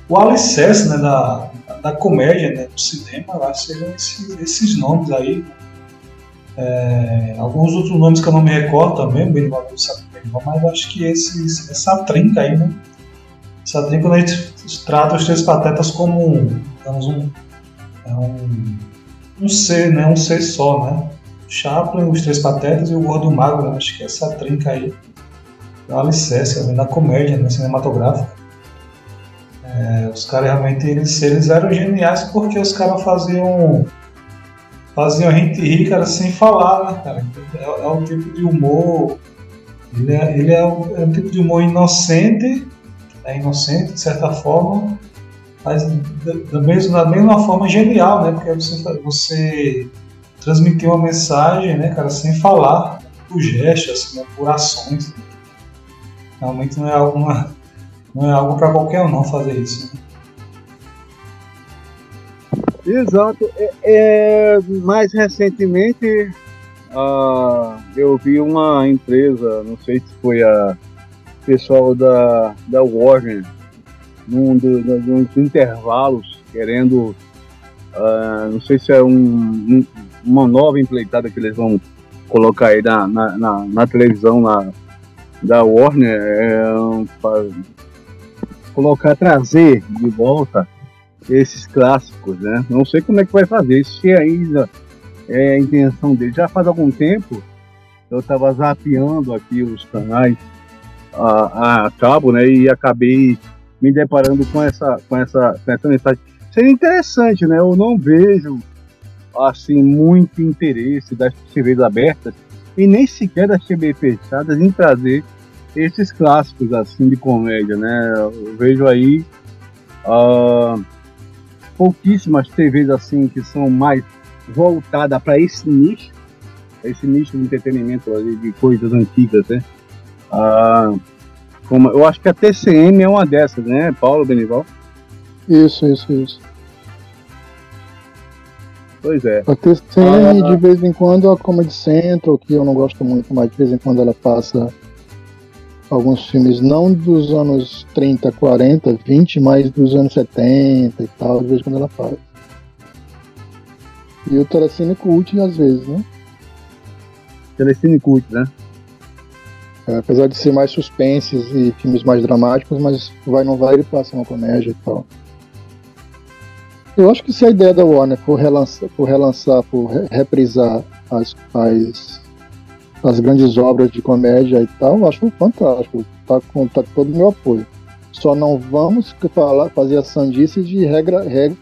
o alicerce né? da, da comédia, né? Do cinema, que seriam esses, esses nomes aí. É, alguns outros nomes que eu não me recordo também, o Benny sabe mas eu acho que esses, essa trinca aí, né? Essa trinca, a gente trata os Três Patetas como, digamos, um, é um um ser, né? Um ser só, né? Chaplin, os Três Patetas e o Gordo Magro, né? acho que essa trinca aí é uma alicerce né? na comédia né? cinematográfica. É, os caras realmente eles, eles eram geniais porque os caras faziam faziam a gente rir, cara, sem falar, né, cara? É, é um tipo de humor. Ele é, ele é, um, é um tipo de humor inocente, é inocente de certa forma, mas da, mesma, da mesma forma genial, né? Porque você, você transmitir uma mensagem, né, cara, sem falar, por gestos, assim, né, por ações. Realmente não é algo, não é algo para qualquer um não fazer isso. Né? Exato. É, é, mais recentemente eu vi uma empresa, não sei se foi a pessoal da, da Warner, num, do, dos intervalos, querendo, uh, não sei se é um, um, uma nova empleitada que eles vão colocar aí na, na, na, na televisão na, da Warner, é, colocar, trazer de volta esses clássicos, né? Não sei como é que vai fazer, se ainda é a intenção dele. Já faz algum tempo eu estava zapeando aqui os canais a, a cabo, né? E acabei me deparando com essa, com essa, com essa mensagem. Seria interessante, né? Eu não vejo assim muito interesse das TVs abertas e nem sequer das TVs fechadas em trazer esses clássicos assim de comédia, né? Eu vejo aí uh, pouquíssimas TVs assim que são mais voltadas para esse nicho, esse nicho de entretenimento ali, de coisas antigas, né? Uh, como, eu acho que a TCM é uma dessas, né, Paulo Benival? Isso, isso, isso. Pois é. A TCM, ah, de vez em quando, a Comedy Central, que eu não gosto muito, mas de vez em quando ela passa alguns filmes, não dos anos 30, 40, 20, mas dos anos 70 e tal, de vez em quando ela faz. E o Telecine Cult, às vezes, né? Telecine Cult, né? É, apesar de ser mais suspenses e filmes mais dramáticos, mas vai não vai ele passa uma comédia e tal. Eu acho que se a ideia da Warner for relançar, for, relançar, for reprisar as, as, as grandes obras de comédia e tal, acho fantástico. Tá com tá todo o meu apoio. Só não vamos falar, fazer a sandice de regra, regra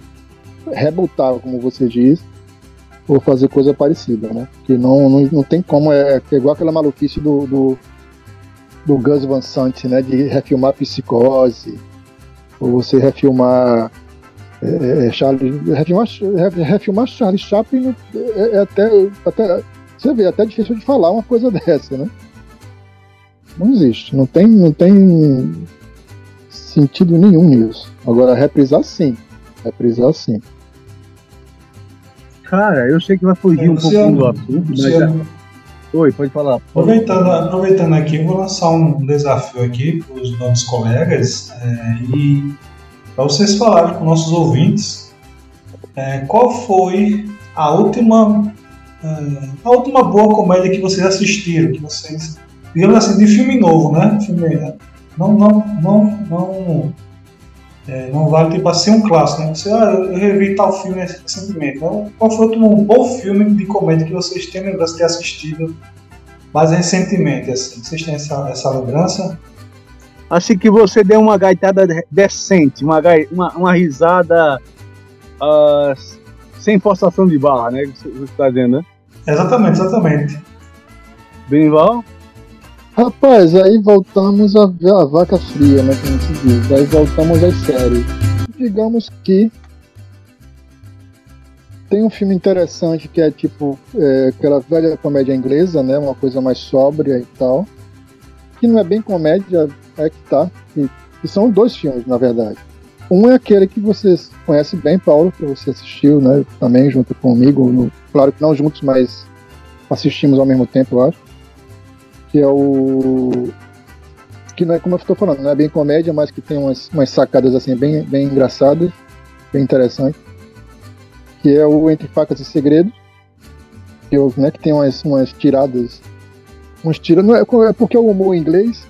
rebutar, como você diz, ou fazer coisa parecida, né? Que não, não, não tem como, é, é igual aquela maluquice do, do, do Gus Van Sant, né? De refilmar Psicose, ou você refilmar é, é Charlie, refilmar, refilmar Charlie Chaplin é, é, até, até, você vê, é até difícil de falar uma coisa dessa, né? Não existe, não tem, não tem sentido nenhum nisso. Agora, reprisar sim, reprisar sim. Cara, eu sei que vai fugir um pouquinho do assunto, mas. Já... Oi, pode falar. Aproveitando, aproveitando aqui, eu vou lançar um desafio aqui para os nossos colegas é, e para vocês falarem com nossos ouvintes é, qual foi a última é, a última boa comédia que vocês assistiram, que vocês digamos assim de filme novo, né? Filme, né? não não não não é, não vale tipo assim um clássico, né? Você, ah, eu revi tal filme recentemente. Então, qual foi um bom filme de comédia que vocês têm lembrança de ter assistido mais recentemente? Assim? Vocês têm essa, essa lembrança? Assim que você deu uma gaitada decente, uma, uma, uma risada uh, sem forçação de barra, né? Que você está dizendo, né? Exatamente, exatamente. Benival? Rapaz, aí voltamos a, a vaca fria, né? Como se diz. Aí voltamos às séries. Digamos que tem um filme interessante que é tipo é, aquela velha comédia inglesa, né? Uma coisa mais sóbria e tal. Que não é bem comédia, é que tá. E, e são dois filmes, na verdade. Um é aquele que você conhece bem, Paulo, que você assistiu, né? Também junto comigo. No, claro que não juntos, mas assistimos ao mesmo tempo, eu acho que é o que não é como eu estou falando, não é bem comédia, mas que tem umas, umas sacadas assim bem, bem engraçadas, bem interessantes, que é o Entre Facas e Segredos, que, né, que tem umas, umas tiradas, umas tiras, não é, é porque o humor em inglês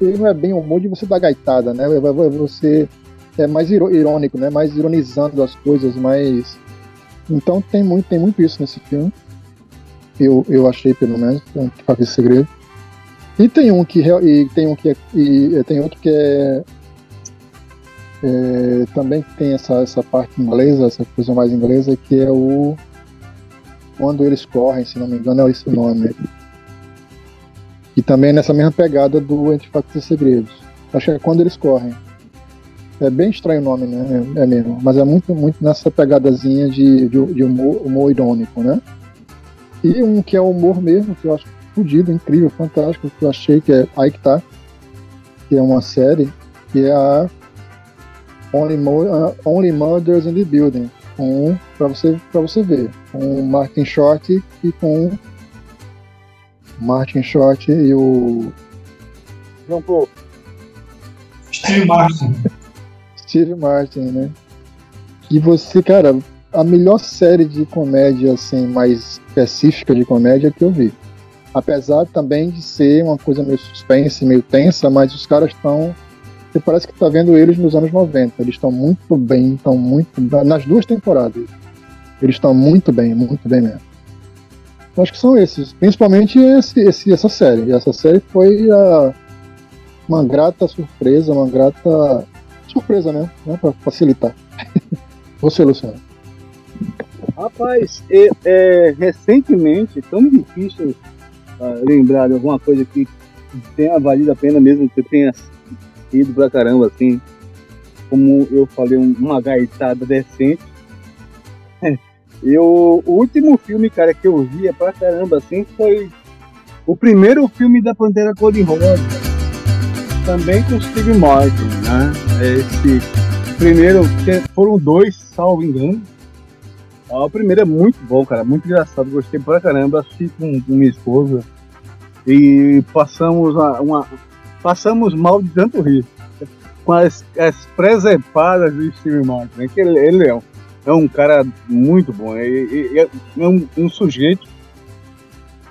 ele não é bem humor de você dar gaitada, né? Você é mais irônico, né? Mais ironizando as coisas, mais então tem muito, tem muito isso nesse filme. Eu, eu achei pelo menos, Entre Facas e Segredos. E tem um que e tem um que é, e tem outro que é, é, também tem essa, essa parte inglesa, essa coisa mais inglesa, que é o quando eles correm, se não me engano, é esse o nome. E também é nessa mesma pegada do Entre e Segredos. Acho que é quando eles correm. É bem estranho o nome, né? É, mesmo. Mas é muito, muito nessa pegadazinha de, de, de humor, humor irônico, né? E um que é humor mesmo, que eu acho fodido, incrível, fantástico, que eu achei que é aí que tá, que é uma série, que é a Only, uh, Only Murders in the Building, com para você para você ver, com o Martin Short e com Martin Short e o João Paulo. Steve Martin. Steve Martin, né? E você, cara, a melhor série de comédia assim mais específica de comédia que eu vi apesar também de ser uma coisa meio suspense, meio tensa, mas os caras estão. Você parece que está vendo eles nos anos 90. Eles estão muito bem, estão muito. Nas duas temporadas. Eles estão muito bem, muito bem mesmo. Eu acho que são esses. Principalmente esse, esse, essa série. Essa série foi a, uma grata surpresa, uma grata. Surpresa, né? né para facilitar. Você, Luciano. Rapaz, é, é, recentemente, tão difícil lembrar de alguma coisa que tenha valido a pena mesmo que tenha ido pra caramba, assim, como eu falei, uma gaitada decente. eu, o último filme, cara, que eu via pra caramba, assim, foi o primeiro filme da Pantera Cor-de-Rosa, também com Steve Martin, né? Esse primeiro, foram dois, salvo engano. O primeiro é muito bom, cara, muito engraçado, gostei pra caramba, assisti com, com minha esposa e passamos uma, uma, passamos mal de tanto rir com as, as presepadas do Steve Martin, né? que ele, ele é, um, é um cara muito bom, é, é, é um, um, sujeito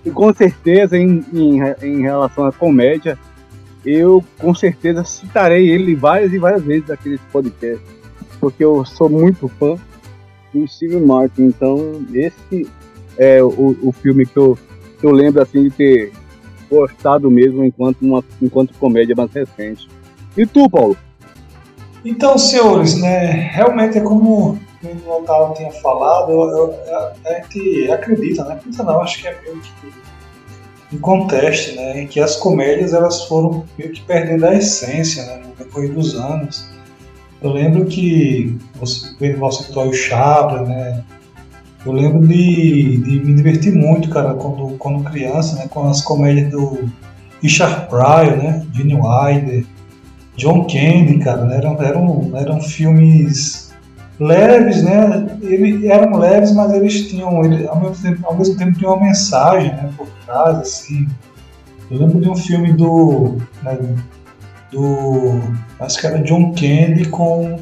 e com certeza em, em, em relação à comédia eu com certeza citarei ele várias e várias vezes nesse podcast, porque eu sou muito fã do Steve Martin. Então, esse é o, o filme que eu, que eu lembro assim de ter gostado mesmo enquanto, uma, enquanto comédia mais recente. E tu, Paulo? Então, senhores, né, realmente é como o Otávio tinha falado, eu, eu, a gente acredita, né? Acredita não, acho que é meio que em conteste, né, em que as comédias elas foram meio que perdendo a essência, né, no decorrer dos anos. Eu lembro que você, você citou o Chaplin, né, eu lembro de, de me divertir muito, cara, quando, quando criança, né, com as comédias do Richard Pryor, né, Gene Wilder, John Candy, cara, né, eram, eram, eram filmes leves, né, eles eram leves, mas eles tinham, eles, ao, mesmo tempo, ao mesmo tempo tinham uma mensagem, né, por trás, assim. Eu lembro de um filme do, né, do, acho que era John Candy com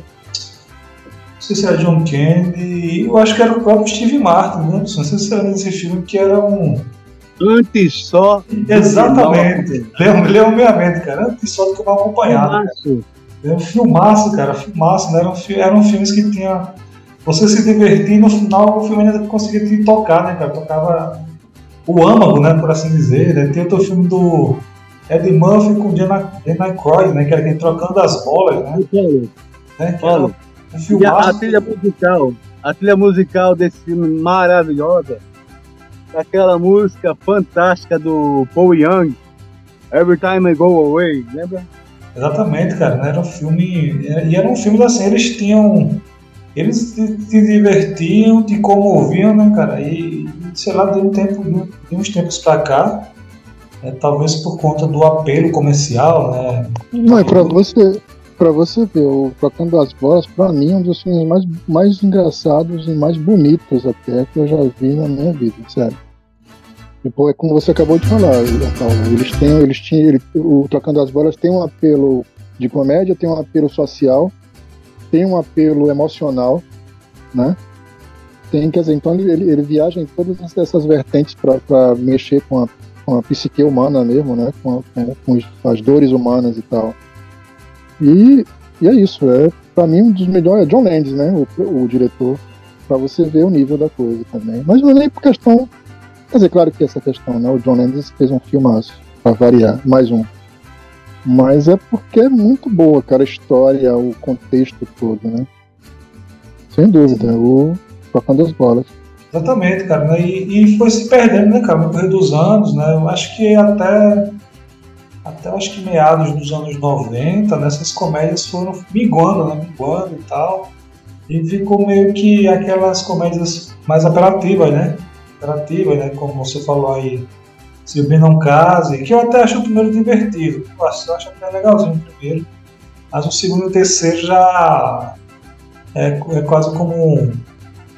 sei se era John Candy, eu acho que era o próprio Steve Martin, né? não sei se lembra desse filme, que era um. Antes só. Exatamente. Leu minha mente, cara. Antes só do que eu acompanhado. Era um filmaço, cara. Filmaço, né? Eram, eram filmes que tinha. Você se divertir e no final o filme ainda conseguia te tocar, né, cara? Tocava o âmago, né? Por assim dizer. Né? Tem outro filme do Ed Murphy com Jenna, Croyd, né? Que era quem trocando as bolas, né? né? Que era, e a, a, trilha musical, a trilha musical desse filme maravilhosa, aquela música fantástica do Paul Young, Every Time I Go Away, lembra? Exatamente, cara, né? era um filme, e era um filme assim, eles tinham, eles se, divertiam, te comoviam, né, cara, e sei lá, de um tempo, de uns tempos pra cá, é, talvez por conta do apelo comercial, né? Não, é pra você, para você ver, o Trocando as Bolas, para mim, é um dos filmes mais, mais engraçados e mais bonitos até que eu já vi na minha vida, sério. Tipo, é como você acabou de falar, Paulo. Eles têm, eles tinham, ele, o Trocando as Bolas tem um apelo de comédia, tem um apelo social, tem um apelo emocional, né? Tem, quer dizer, então ele, ele, viaja em todas essas vertentes para mexer com a, com a psique humana mesmo, né? Com, a, com as dores humanas e tal. E, e é isso, é para mim um dos melhores, é John Landis, né, o, o diretor, para você ver o nível da coisa também. Mas não é nem por questão, quer dizer, claro que essa questão, né, o John Landis fez um filmaço, para variar, mais um. Mas é porque é muito boa, cara, a história, o contexto todo, né? Sem dúvida, o Tocando as Bolas. Exatamente, cara, né? e, e foi se perdendo, né, cara, no correr dos anos, né? Eu acho que até até acho que meados dos anos 90, nessas comédias foram miguando, né? Miguando e tal. E ficou meio que aquelas comédias mais apelativas, né? Apelativas, né? Como você falou aí, Se o Bem Não Case, que eu até acho o primeiro divertido. Eu acho, eu acho até legalzinho o primeiro. Mas o segundo e o terceiro já é, é quase como um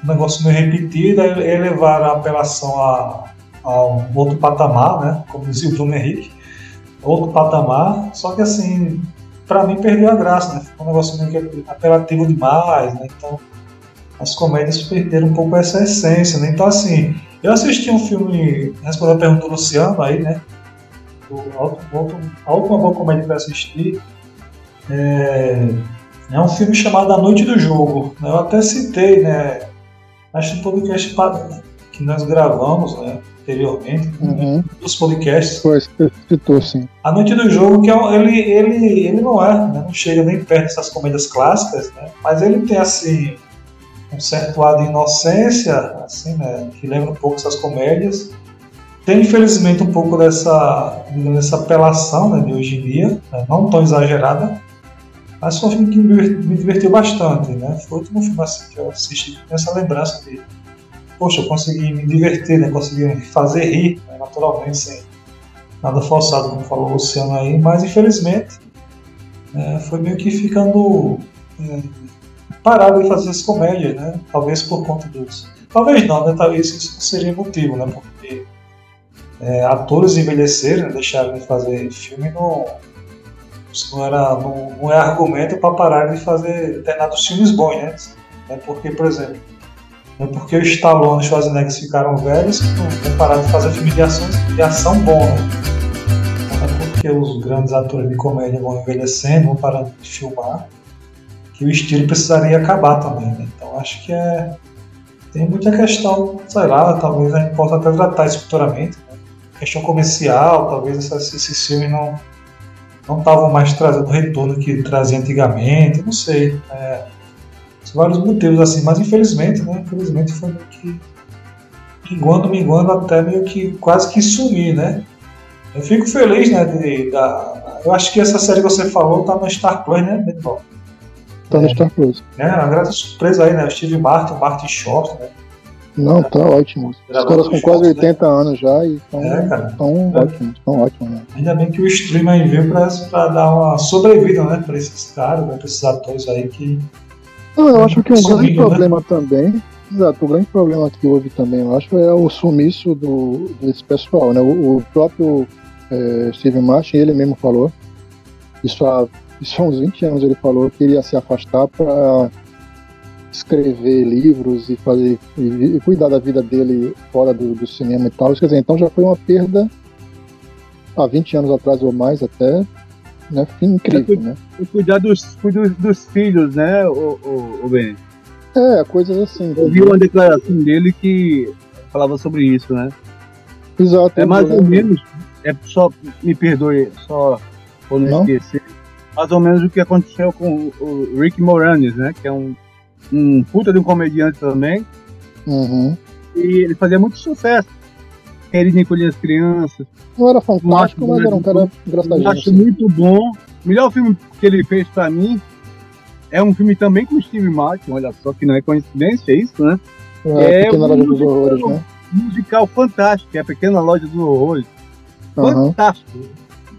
negócio meio repetido, é levar a apelação a, a um outro patamar, né? Como dizia o Bruno Henrique outro patamar, só que assim, para mim perdeu a graça, né? Ficou um negócio meio apelativo demais, né? Então, as comédias perderam um pouco essa essência, né? Então, assim, eu assisti um filme, respondendo a pergunta do Luciano aí, né? a última boa comédia que eu assisti é, é um filme chamado A Noite do Jogo. Né? Eu até citei, né? Acho que um podcast que nós gravamos, né? anteriormente, uhum. dos podcasts. Foi, citou sim. A Noite do Jogo, que é, ele, ele, ele não é, né, não chega nem perto dessas comédias clássicas, né, mas ele tem assim um certo lado de inocência, assim, né, que lembra um pouco essas comédias. Tem infelizmente um pouco dessa, dessa apelação né, de hoje em dia, né, não tão exagerada, mas foi um filme que me divertiu bastante, né? Foi o último filme assim, que eu assisti com essa lembrança dele poxa, eu consegui me divertir, né? Consegui fazer rir, né? naturalmente, sem nada forçado, como falou o Luciano aí, mas infelizmente é, foi meio que ficando é, parado de fazer as comédias, né? Talvez por conta dos. Talvez não, né? Talvez isso não seria motivo, né? Porque é, atores envelheceram, né? deixaram de fazer filme não, não, era, não, não é argumento para parar de fazer determinados filmes bons, né? É porque, por exemplo, é porque o Stallone e o Schwarzenegger ficaram velhos que não pararam de fazer filme de ação, de ação bom, né? É porque os grandes atores de comédia vão envelhecendo, vão parando de filmar, que o estilo precisaria acabar também, né? Então acho que é. Tem muita questão, sei lá, talvez a gente possa até tratar isso futuramente. Né? Questão comercial, talvez esses filmes não, não estavam mais trazendo o retorno que trazia antigamente, não sei. É, vários motivos assim, mas infelizmente, né? Infelizmente foi que minguando, minguando até meio que quase que sumir, né? Eu fico feliz, né? De, da, eu acho que essa série que você falou tá no Star Plus, né, Benval? Tá no Star Plus. É, uma grande surpresa aí, né? O Steve Martin, o Martin Short, né? Não, tá ótimo. Os caras com quase 80 né? anos já e estão é, é. ótimos, estão ótimos, né? Ainda bem que o stream aí veio pra, pra dar uma sobrevida, né, pra esses caras, pra esses atores aí que. Não, eu acho que um grande né? problema também, exato, o grande problema que houve também, eu acho, é o sumiço do, desse pessoal, né? O, o próprio é, Steve Martin, ele mesmo falou, isso há, isso há uns 20 anos ele falou que iria se afastar para escrever livros e fazer e, e, cuidar da vida dele fora do, do, cinema e tal. Quer dizer, então já foi uma perda há 20 anos atrás ou mais até, né? Incrível, é, né? E cuidar dos, dos, dos, filhos, né, o, o, o Ben? É, coisas assim. Eu vi uma declaração dele que falava sobre isso, né? Exato. É mais ou menos, é só, me perdoe, só por não, não? esquecer, mais ou menos o que aconteceu com o Rick Moranis, né? Que é um um puta de um comediante também. Uhum. E ele fazia muito sucesso. Ele encolhia as crianças. Não era fantástico, mas era um cara engraçadinho. Acho muito bom. O melhor filme que ele fez pra mim é um filme também com o Steve Martin, olha só que não é coincidência isso, né? É, é Pequena um Loja dos Horrores, né? musical fantástico, é a Pequena Loja dos Horrores. Uhum. Fantástico.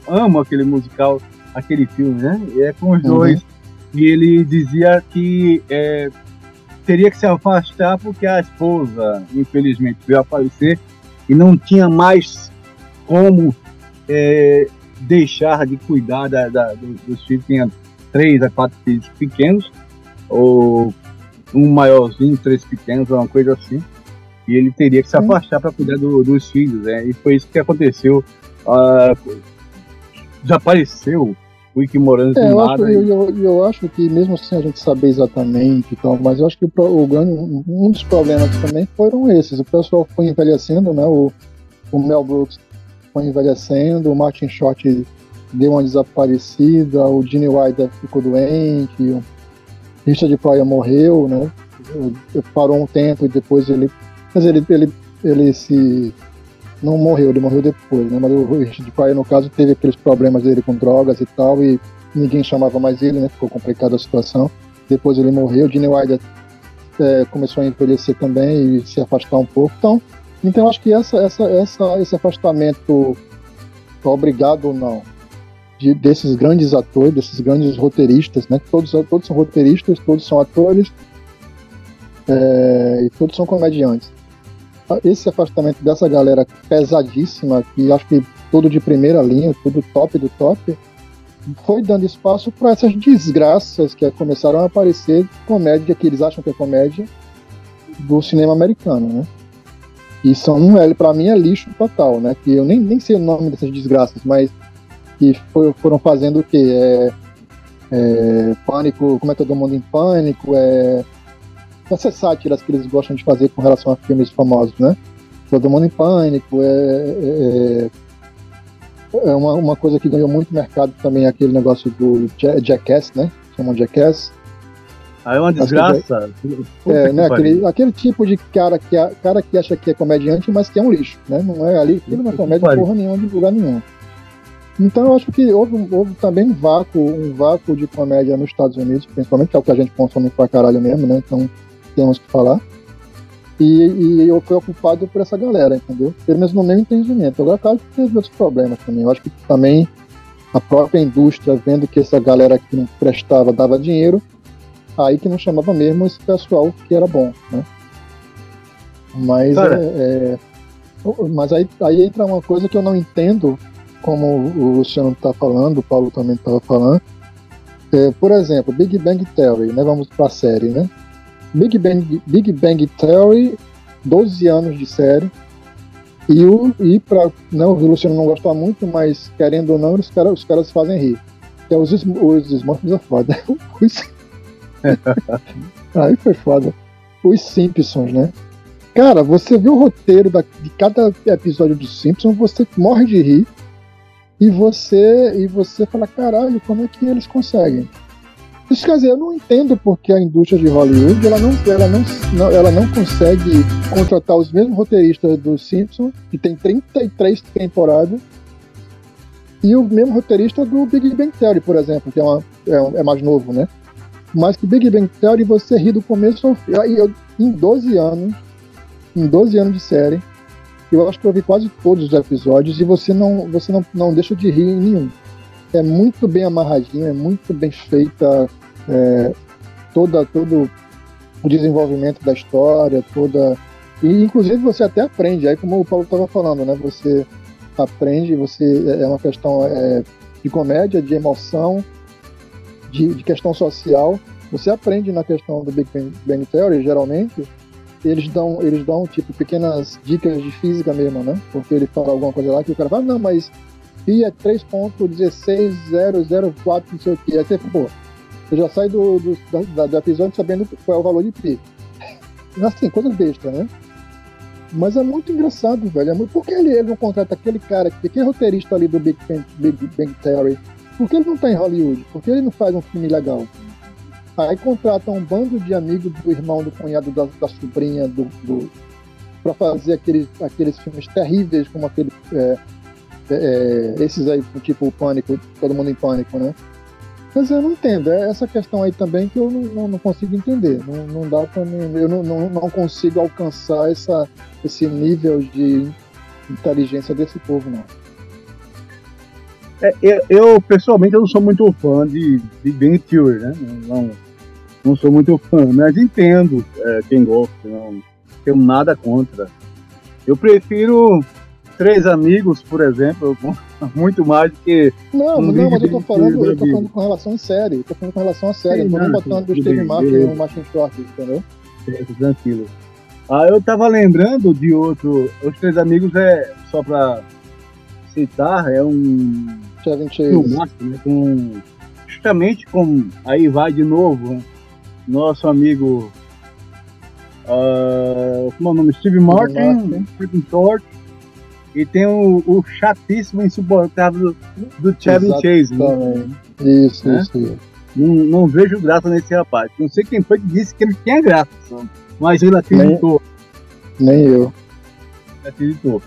Amo aquele musical, aquele filme, né? É com os uhum. dois e ele dizia que é, teria que se afastar porque a esposa, infelizmente, veio a falecer e não tinha mais como é, deixar de cuidar da, da, dos filhos. Tinha três a quatro filhos pequenos, ou um maiorzinho, três pequenos, uma coisa assim. E ele teria que se afastar para cuidar do, dos filhos. Né? E foi isso que aconteceu. Uh, desapareceu o Ike Morando é, eu, acho, eu, eu, eu, acho que mesmo sem a gente saber exatamente, então, mas eu acho que o, o um dos problemas também foram esses. O pessoal foi envelhecendo, né? O, o Mel Brooks foi envelhecendo, o Martin Short deu uma desaparecida, o Gene Wilder ficou doente, o Richard Pryor morreu, né? Parou um tempo e depois ele. Mas ele, ele, ele se não morreu, ele morreu depois, né? Mas o Richard Pryor, no caso, teve aqueles problemas dele com drogas e tal, e ninguém chamava mais ele, né? Ficou complicada a situação. Depois ele morreu, Gene Wilder é, começou a envelhecer também e se afastar um pouco. Então, então acho que essa, essa, essa, esse afastamento, obrigado ou não, de, desses grandes atores, desses grandes roteiristas, né? Todos, todos são roteiristas, todos são atores é, e todos são comediantes esse afastamento dessa galera pesadíssima, que acho que tudo de primeira linha, tudo top do top, foi dando espaço para essas desgraças que começaram a aparecer comédia, que eles acham que é comédia, do cinema americano, né? E são, para mim, é lixo total, né? Que eu nem, nem sei o nome dessas desgraças, mas que foi, foram fazendo o quê? É, é, pânico, como é todo mundo em pânico, é essas sátiras que eles gostam de fazer com relação a filmes famosos, né? Todo mundo em pânico, é, é, é uma, uma coisa que ganhou muito mercado também, aquele negócio do Jackass, né? Chamam Jackass. Ah, é uma desgraça. É, né, aquele, aquele tipo de cara que, cara que acha que é comediante, mas que é um lixo, né? Não é ali, aquilo não é comédia porra nenhuma de lugar nenhum. Então eu acho que houve, houve, também um vácuo, um vácuo de comédia nos Estados Unidos, principalmente que é o que a gente consome pra caralho mesmo, né? Então temos que falar. E, e eu fui ocupado por essa galera, entendeu? Pelo menos no meu entendimento. Agora, claro que teve outros problemas também. Eu acho que também a própria indústria, vendo que essa galera que não prestava dava dinheiro, aí que não chamava mesmo esse pessoal que era bom, né? Mas, é, é, mas aí, aí entra uma coisa que eu não entendo, como o Luciano está falando, o Paulo também estava falando. É, por exemplo, Big Bang Theory, né? Vamos para a série, né? Big Bang, Big Bang Theory, 12 anos de série. E, o, e pra né, o Luciano não gostar muito, mas querendo ou não, os caras, os caras fazem rir. Que é os, os Smurfs é foda. Os... Aí foi foda. Os Simpsons, né? Cara, você vê o roteiro da, de cada episódio dos Simpsons, você morre de rir. e você e você fala, caralho, como é que eles conseguem? Isso quer dizer, eu não entendo porque a indústria de Hollywood ela não, ela não, ela não consegue contratar os mesmos roteiristas do Simpsons, que tem 33 temporadas, e o mesmo roteirista do Big Bang Theory, por exemplo, que é, uma, é, é mais novo, né? Mas que Big Bang Theory você ri do começo ao fim. Eu, em 12 anos, em 12 anos de série, eu acho que eu vi quase todos os episódios e você não, você não, não deixa de rir em nenhum. É muito bem amarradinho, é muito bem feita é, toda, todo o desenvolvimento da história, toda. E inclusive você até aprende, aí como o Paulo estava falando, né? Você aprende, você é uma questão é, de comédia, de emoção, de, de, questão social. Você aprende na questão do Big Bang, Bang Theory, geralmente, eles dão, eles dão tipo pequenas dicas de física mesmo, né? Porque ele fala alguma coisa lá que o cara fala, não, mas pi é 3.16004, não sei o que. Aí você, pô, você já sai do, do, da, do episódio sabendo qual é o valor de pi. Assim, coisa besta, né? Mas é muito engraçado, velho. É. Por que ele, ele não contrata aquele cara, aquele roteirista ali do Big Bang, Big Bang Theory? Por que ele não tá em Hollywood? Por que ele não faz um filme legal? Aí contrata um bando de amigos do irmão, do cunhado, da, da sobrinha, do, do para fazer aqueles, aqueles filmes terríveis como aquele é, é, é, esses aí, tipo o Pânico, Todo Mundo em Pânico, né? Mas eu não entendo, é essa questão aí também que eu não, não, não consigo entender. Não, não dá para mim, eu não, não, não consigo alcançar essa, esse nível de inteligência desse povo, não. É, eu, eu, pessoalmente eu não sou muito fã de, de Ben Theory, né? Não, não sou muito fã, mas entendo é, quem gosta, não tenho nada contra. Eu prefiro Três Amigos, por exemplo, muito mais do que. Não, um não, mas eu tô falando, eu tô falando com relação a série. Eu tô falando com relação a série. Sim, eu tô não, botando do Steve Martin e o Martin Short, entendeu? tranquilo. Ah, eu tava lembrando de outro. Os Três Amigos é, só pra citar, é um. Filmaço, né, com, justamente com. Aí vai de novo, né, nosso amigo. Uh, como é o nome? Steve Martin, Steve Short e tem o, o chatíssimo, insuportável do, do Chevy Chase. Né? Isso, né? isso, isso. Não, não, vejo graça nesse rapaz. Não sei quem foi que disse que ele tinha graça, mas ele acreditou. Nem, nem eu. Acreditou.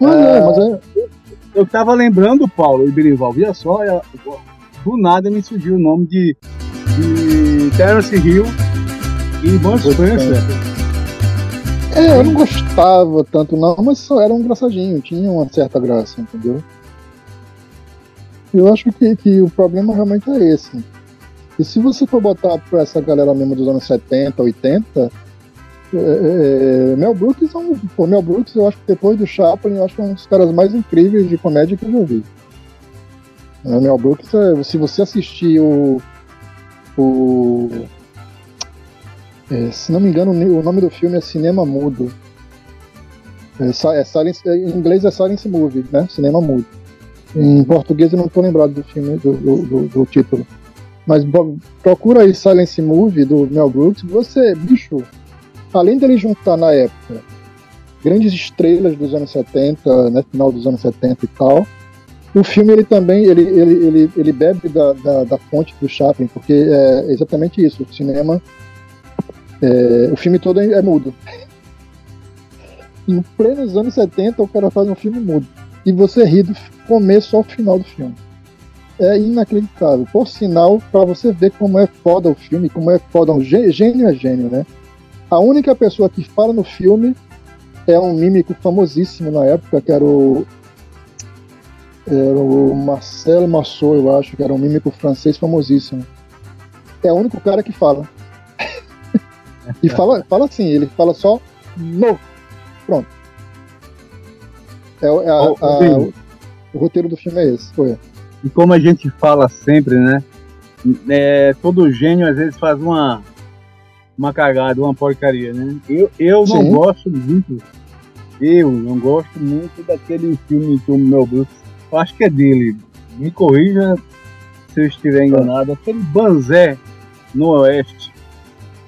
Não, ah, mas é... Eu tava lembrando, Paulo e Berival, via só, do nada me surgiu o nome de, de Terence Hill e Ivan Spencer. É, eu não gostava tanto não, mas só era um engraçadinho, tinha uma certa graça, entendeu? Eu acho que, que o problema realmente é esse. E se você for botar pra essa galera mesmo dos anos 70, 80, é, é, Mel Brooks é um, pô, Mel Brooks eu acho que depois do Chaplin eu acho que é um dos caras mais incríveis de comédia que eu já vi. É, Mel Brooks, é, se você assistir o, o é, se não me engano, o nome do filme é Cinema Mudo. É, é silence, é, em inglês é Silence Movie, né? Cinema Mudo. Em português eu não estou lembrado do filme, do, do, do, título. Mas procura aí Silence Movie do Mel Brooks. Você, bicho, além dele juntar na época grandes estrelas dos anos 70, né, final dos anos 70 e tal, o filme ele também ele, ele, ele, ele bebe da, da, da fonte do Chaplin, porque é exatamente isso. O cinema é, o filme todo é mudo. Em plenos anos 70, o cara faz um filme mudo. E você ri do começo ao final do filme. É inacreditável. Por sinal, para você ver como é foda o filme, como é foda, um gênio é gênio, né? A única pessoa que fala no filme é um mímico famosíssimo na época, que era o. Era o Marcel Massot, eu acho, que era um mímico francês famosíssimo. É o único cara que fala. E fala, fala assim, ele fala só no. Pronto. É, é a, a, o, o roteiro do filme é esse. Foi. E como a gente fala sempre, né? É, todo gênio às vezes faz uma, uma cagada, uma porcaria, né? Eu, eu não gosto muito, eu não gosto muito daquele filme que o Mel Brooks, eu acho que é dele, me corrija se eu estiver enganado, aquele Banzé no Oeste.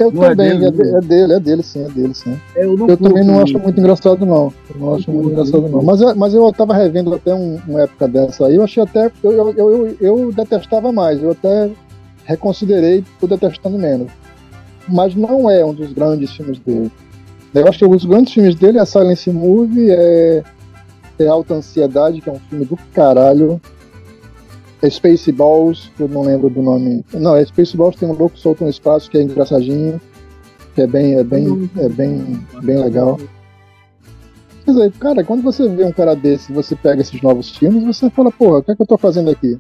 Eu não é também, é dele, é, dele, é dele, sim, é dele, sim. Eu, eu também não acho muito engraçado, não. Eu não acho muito engraçado, não. Mas, mas eu tava revendo até um, uma época dessa aí, eu achei até. Eu, eu, eu, eu detestava mais, eu até reconsiderei por detestando menos. Mas não é um dos grandes filmes dele. Eu acho que os grandes filmes dele é Silence Movie, é, é Alta Ansiedade, que é um filme do caralho. É Spaceballs, que eu não lembro do nome. Não, é Spaceballs, tem um louco solto no espaço que é engraçadinho, que é bem, é bem, é bem, bem legal. Quer dizer, cara, quando você vê um cara desse, você pega esses novos filmes, você fala, porra, o que é que eu tô fazendo aqui?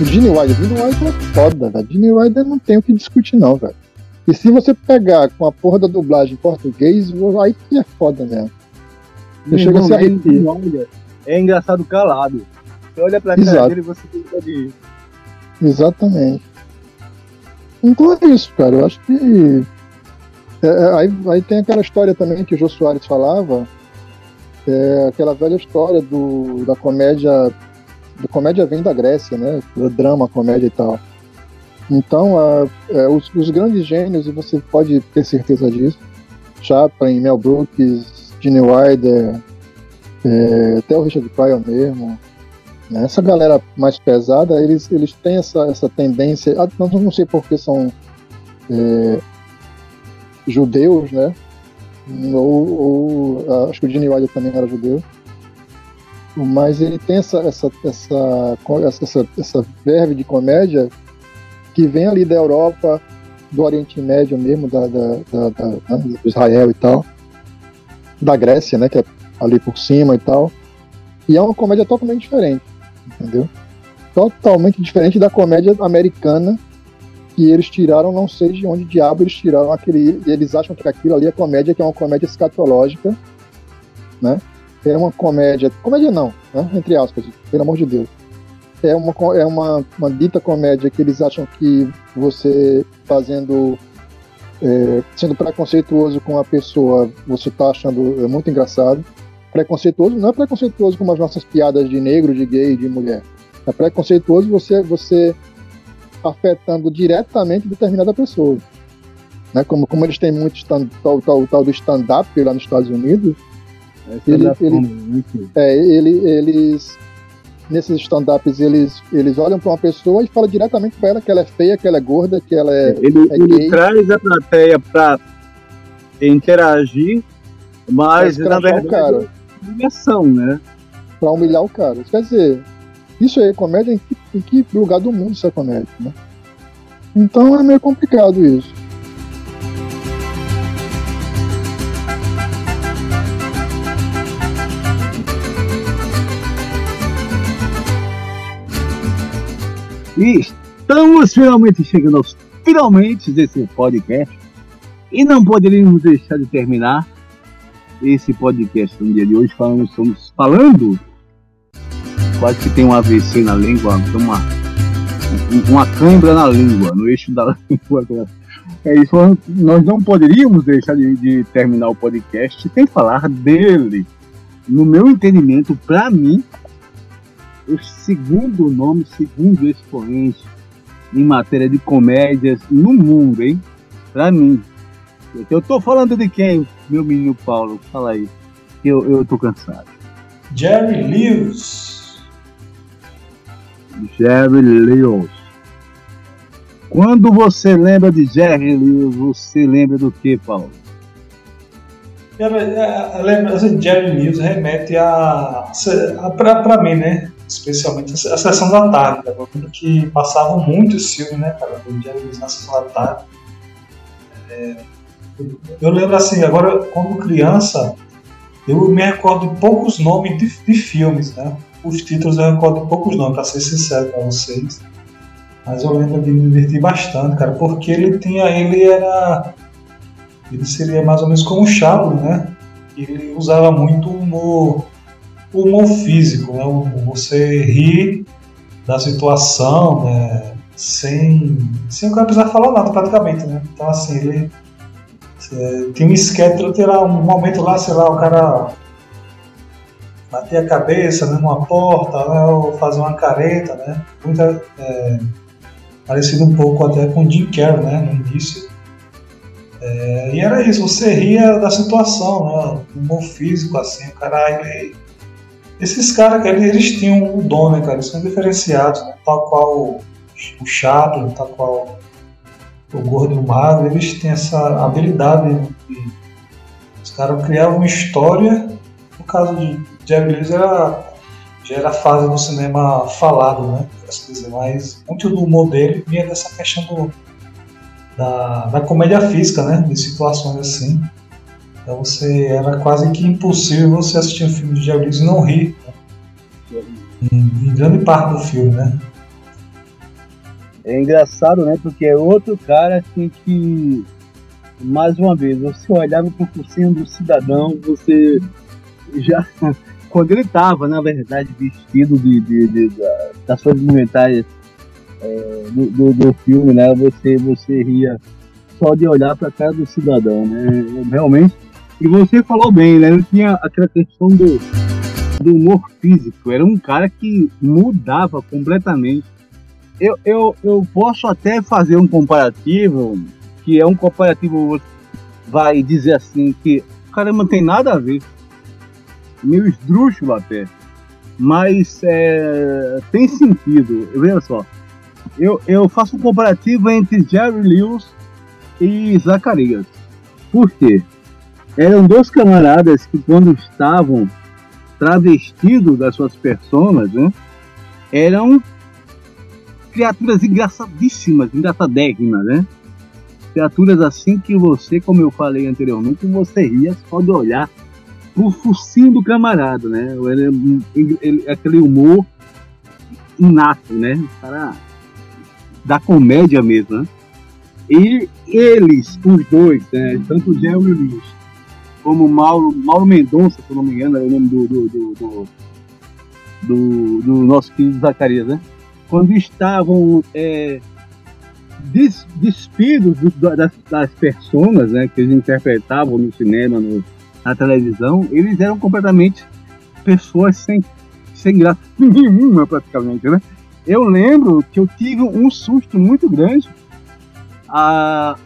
O Gene Wilder, Gene Wilder é foda, velho. Gene Wilder não tem o que discutir, não, velho. E se você pegar com a porra da dublagem em português, aí que é foda mesmo. Você chega a se arrepiar. É engraçado calado. Você olha pra cara dele e você fica de. Exatamente. Então é isso, cara. Eu acho que. É, é, aí, aí tem aquela história também que o Jô Soares falava, é aquela velha história do, da comédia. Do comédia vem da Grécia, né? O drama, comédia e tal. Então, a, é, os, os, grandes gênios, e você pode ter certeza disso, Chaplin, Mel Brooks, Gene Wilder, é, até o Richard Pryor mesmo? Essa galera mais pesada, eles, eles têm essa, essa tendência, ah, não, não sei porque são é, judeus, né? Ou, ou, ah, acho que o Gene Wilder também era judeu, mas ele tem essa essa essa essa, essa verve de comédia que vem ali da Europa, do Oriente Médio mesmo, da, da, da, da do Israel e tal, da Grécia, né, que é ali por cima e tal. E é uma comédia totalmente diferente, entendeu? Totalmente diferente da comédia americana que eles tiraram, não sei de onde diabo eles tiraram aquele. Eles acham que aquilo ali é comédia, que é uma comédia escatológica, né? É uma comédia. Comédia não, né? Entre aspas, pelo amor de Deus é uma, é uma, uma dita comédia que eles acham que você fazendo é, sendo preconceituoso com a pessoa, você tá achando é muito engraçado. Preconceituoso não é preconceituoso como as nossas piadas de negro, de gay, de mulher. É preconceituoso você você afetando diretamente determinada pessoa. Né? Como, como eles têm muito stand, tal, tal, tal do stand-up lá nos Estados Unidos, ele, ele, é, ele, eles nesses stand-ups eles, eles olham para uma pessoa e falam diretamente para ela que ela é feia, que ela é gorda, que ela é. Ele, é ele traz a plateia para interagir, mas na verdade cara. Humilhação, né? Para humilhar o cara. Quer dizer, isso aí é comédia? Em que, em que lugar do mundo isso é comédia, né? Então é meio complicado isso. E estamos finalmente chegando aos finalmente desse podcast. E não poderíamos deixar de terminar esse podcast no dia de hoje. Estamos falando. Quase que tem um AVC na língua, uma, uma cãibra na língua, no eixo da língua. É isso, nós não poderíamos deixar de, de terminar o podcast sem falar dele. No meu entendimento, para mim, o segundo nome, segundo expoente em matéria de comédias no mundo, hein? Pra mim. Eu tô falando de quem, meu menino Paulo? Fala aí. Eu, eu tô cansado. Jerry Lewis. Jerry Lewis. Quando você lembra de Jerry Lewis, você lembra do que, Paulo? Lembra, assim, Jerry Lewis remete a, a para mim, né? especialmente a sessão da tarde, lembro que passavam muitos filmes, né, cara, do Jerry Lewis na sessão da tarde. É, eu lembro assim, agora, quando criança, eu me recordo de poucos nomes de, de filmes, né? Os títulos eu recordo poucos nomes, para ser sincero para vocês. Mas eu lembro de me divertir bastante, cara, porque ele tinha, ele era, ele seria mais ou menos como o Chaplin, né? Ele usava muito humor humor físico, né? você rir da situação né? sem, sem o cara precisar falar nada praticamente. Né? Então, assim, ele tem um esquete, tem lá um momento lá, sei lá, o cara bater a cabeça né, numa porta, né, ou fazer uma careta, né? Muita, é, parecido um pouco até com o Jim Carrey, né, no início. É, e era isso, você ria da situação, né? O humor físico, assim, o cara. Ele, esses caras, eles tinham um dom, né, cara? Eles são diferenciados, né? Tal qual o Chaplin, tal qual o Gordo e o Magro, eles têm essa habilidade. De, os caras criavam uma história. No caso de Jerry Lewis, era, já era a fase do cinema falado, né? Dizer, mas muito do humor dele vinha dessa questão do da, da comédia física, né? De situações assim. Então você era quase que impossível você assistir um filme de Jerry Lewis e não rir. Né? Em, em, grande parte do filme, né? É engraçado, né? Porque é outro cara assim que, mais uma vez, você olhava pro focinho do cidadão, você já. Quando ele estava, na verdade, vestido de, de, de, de das suas monetárias é, do, do, do, filme, né? Você, você ria só de olhar para a cara do cidadão, né? Realmente. E você falou bem, né? Ele tinha aquela questão do, do humor físico. Era um cara que mudava completamente. Eu, eu, eu posso até fazer um comparativo, que é um comparativo, vai dizer assim, que caramba, não tem nada a ver. Meio esdrúxulo até. Mas é, tem sentido. Veja só eu, eu faço um comparativo entre Jerry Lewis e Zacarias. Por quê? Eram dois camaradas que quando estavam travestidos das suas personas, né, eram criaturas engraçadíssimas, engraçadérrimas, né? Criaturas assim que você, como eu falei anteriormente, você ria só de olhar pro focinho do camarada, né? Ele, ele, ele, aquele humor inato, né? O cara da comédia mesmo, né? E eles, os dois, né, tanto o Jeremy Lewis como Mauro, Mauro Mendonça, se não me engano, é o nome do, do, do, do, do nosso querido Zacarias, né? Quando estavam é, des, despidos do, das, das personas né, que eles interpretavam no cinema, no, na televisão, eles eram completamente pessoas sem, sem graça nenhuma, praticamente, né? Eu lembro que eu tive um susto muito grande. A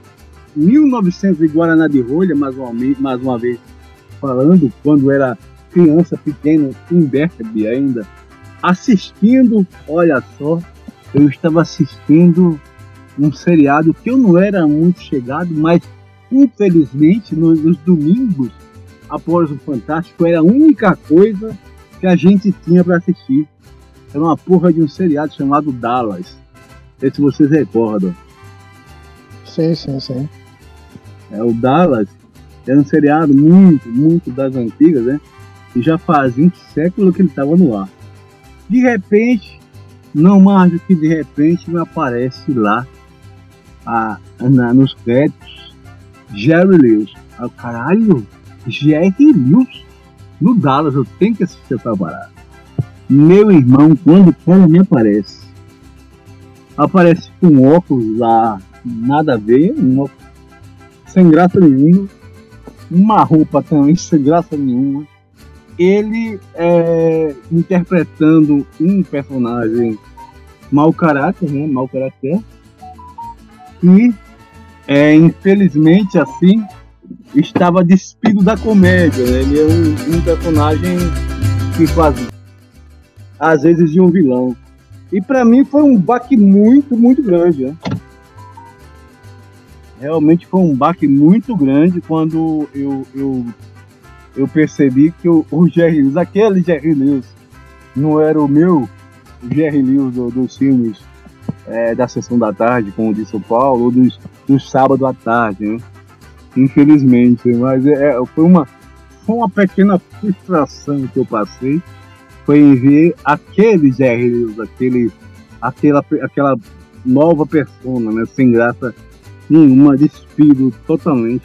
1900 e Guaraná de Rolha, mais uma, mais uma vez falando, quando era criança pequena, em Berkeley ainda, assistindo, olha só, eu estava assistindo um seriado que eu não era muito chegado, mas infelizmente nos, nos domingos após o Fantástico era a única coisa que a gente tinha para assistir era uma porra de um seriado chamado Dallas. Não sei se vocês recordam. Sim, sim, sim. É, o Dallas era um seriado muito, muito das antigas, né? E já fazia um século que ele estava no ar. De repente, não mais do que de repente, me aparece lá a, na, nos créditos Jerry Lewis. Aí, caralho, Jerry Lewis no Dallas, eu tenho que assistir essa parada. Meu irmão, quando o cara me aparece, aparece com óculos lá, nada a ver, um óculos sem graça nenhuma, uma roupa também sem graça nenhuma. Ele é, interpretando um personagem mau caráter, né? Mau caráter. E é, infelizmente assim estava despido da comédia. Né? Ele é um, um personagem que faz às vezes de um vilão. E para mim foi um baque muito, muito grande. Né? Realmente foi um baque muito grande quando eu, eu, eu percebi que o, o Jerry Lewis, aquele Jerry Lewis, não era o meu Jerry Lewis do, dos filmes é, da sessão da tarde, como o de São Paulo, ou dos, dos sábados à tarde, né? Infelizmente, mas é, foi, uma, foi uma pequena frustração que eu passei foi em ver aquele Jerry Lewis, aquele, aquela, aquela nova persona, né, sem graça nenhuma, despido totalmente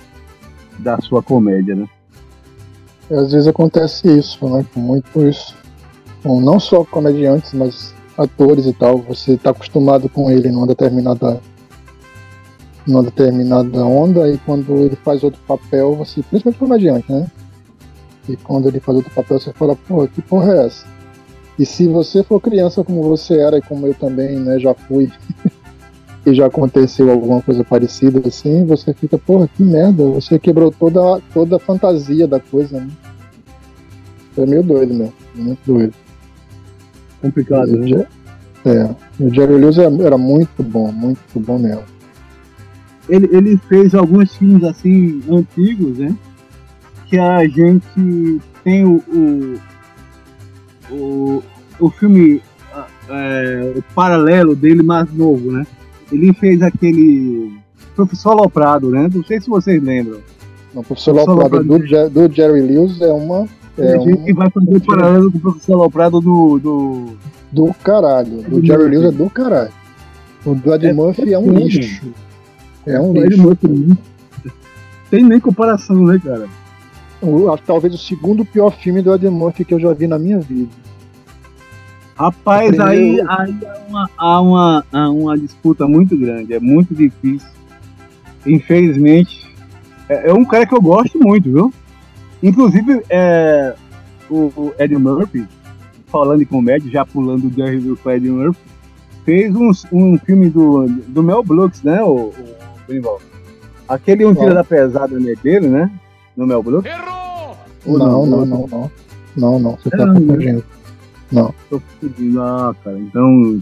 da sua comédia, né? Às vezes acontece isso, né? Com muitos, bom, não só comediantes, mas atores e tal. Você está acostumado com ele numa determinada numa determinada onda e quando ele faz outro papel, você, principalmente comediante, né? E quando ele faz outro papel, você fala, pô, que porra é essa? E se você for criança como você era e como eu também, né, já fui, que já aconteceu alguma coisa parecida assim, você fica, porra, que merda, você quebrou toda, toda a fantasia da coisa, né? É meio doido, né? Muito doido. Complicado, né? É. O Jerry Lewis era muito bom, muito bom mesmo. Ele, ele fez alguns filmes assim antigos, né? Que a gente tem o, o, o, o filme é, o paralelo dele mais novo, né? Ele fez aquele Professor Loprado, né? Não sei se vocês lembram. O Professor, Professor Loprado, Loprado do, do, Jerry Lewis é uma. É a gente um... vai fazer paralelo com o Professor Loprado do. Do, do caralho. Do Jerry Lewis é do caralho. O do Ed é, Murphy é um lixo. É um lixo. Murphy, tem nem comparação, né, cara? O, talvez o segundo pior filme do Ed Murphy que eu já vi na minha vida. Rapaz, aí, aí há, uma, há, uma, há uma disputa muito grande, é muito difícil. Infelizmente, é, é um cara que eu gosto muito, viu? Inclusive, é, o, o Ed Murphy, falando de comédia, já pulando o Jerry do Ed Murphy, fez um, um filme do, do Mel Brooks, né, o, o Aquele Um Tira da Pesada dele, né? No Mel Brooks. Errou! Não, não, não, não. Não, não, você tá confundindo. Não. Tô pedindo, ah, cara, então,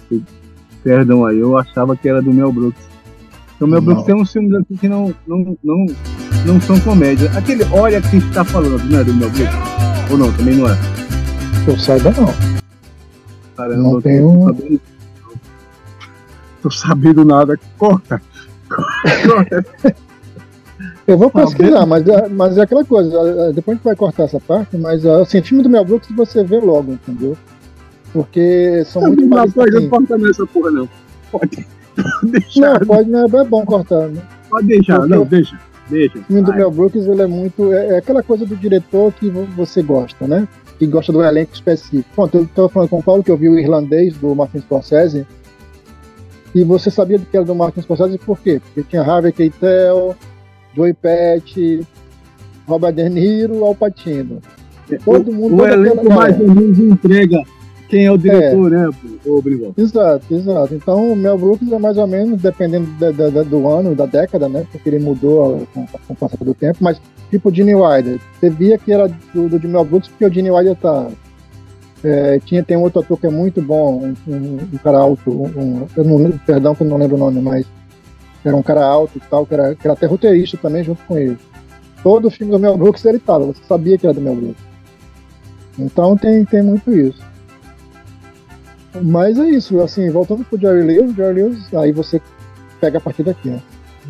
perdão aí, eu achava que era do Mel Brooks. Então, o Mel Brooks tem uns filmes aqui que não, não, não, não são comédia. Aquele Olha Quem Está Falando, não é do Mel Brooks? Ou não, também não é? Eu saiba não. Caramba, não tenho... tô, sabendo, tô sabendo nada. Corta. Corta. Eu vou pesquisar, mas, é, mas é aquela coisa, depois a gente vai cortar essa parte, mas assim, filme do Mel Brooks você vê logo, entendeu? Porque são não, muito não, mais. Não, pode assim, cortar nessa porra, não. Pode, pode deixar. Não, pode, não, é bom cortar, né? Pode deixar, Porque não, deixa. Deixa. O filme do Mel Brooks ele é muito. É, é, aquela coisa do diretor que você gosta, né? Que gosta do elenco específico. Bom, eu estava falando com o Paulo que eu vi o irlandês do Martin Scorsese. E você sabia que era do Martin Scorsese por quê? Porque tinha Harvey Keitel, Joey Pett, Robert De Niro, Al Pacino. Todo mundo. O elenco mais ou menos entrega quem é o diretor, é. né, o Brigão? Exato, exato. Então o Mel Brooks é mais ou menos, dependendo da, da, do ano, da década, né? Porque ele mudou com, com o passar do tempo, mas tipo Gene Wilder. Você via que era do, do Mel Brooks porque o Gene Wilder tá. É, tinha, tem um outro ator que é muito bom, um, um, um cara alto, um, eu não lembro, perdão que eu não lembro o nome, mas era um cara alto e tal, que era, que era até roteirista também junto com ele. Todo o filme do Mel Brooks ele tava, você sabia que era do Mel Brooks. Então tem, tem muito isso. Mas é isso, assim, voltando pro Jerry Lewis, Jerry Lewis, aí você pega a partir daqui, né?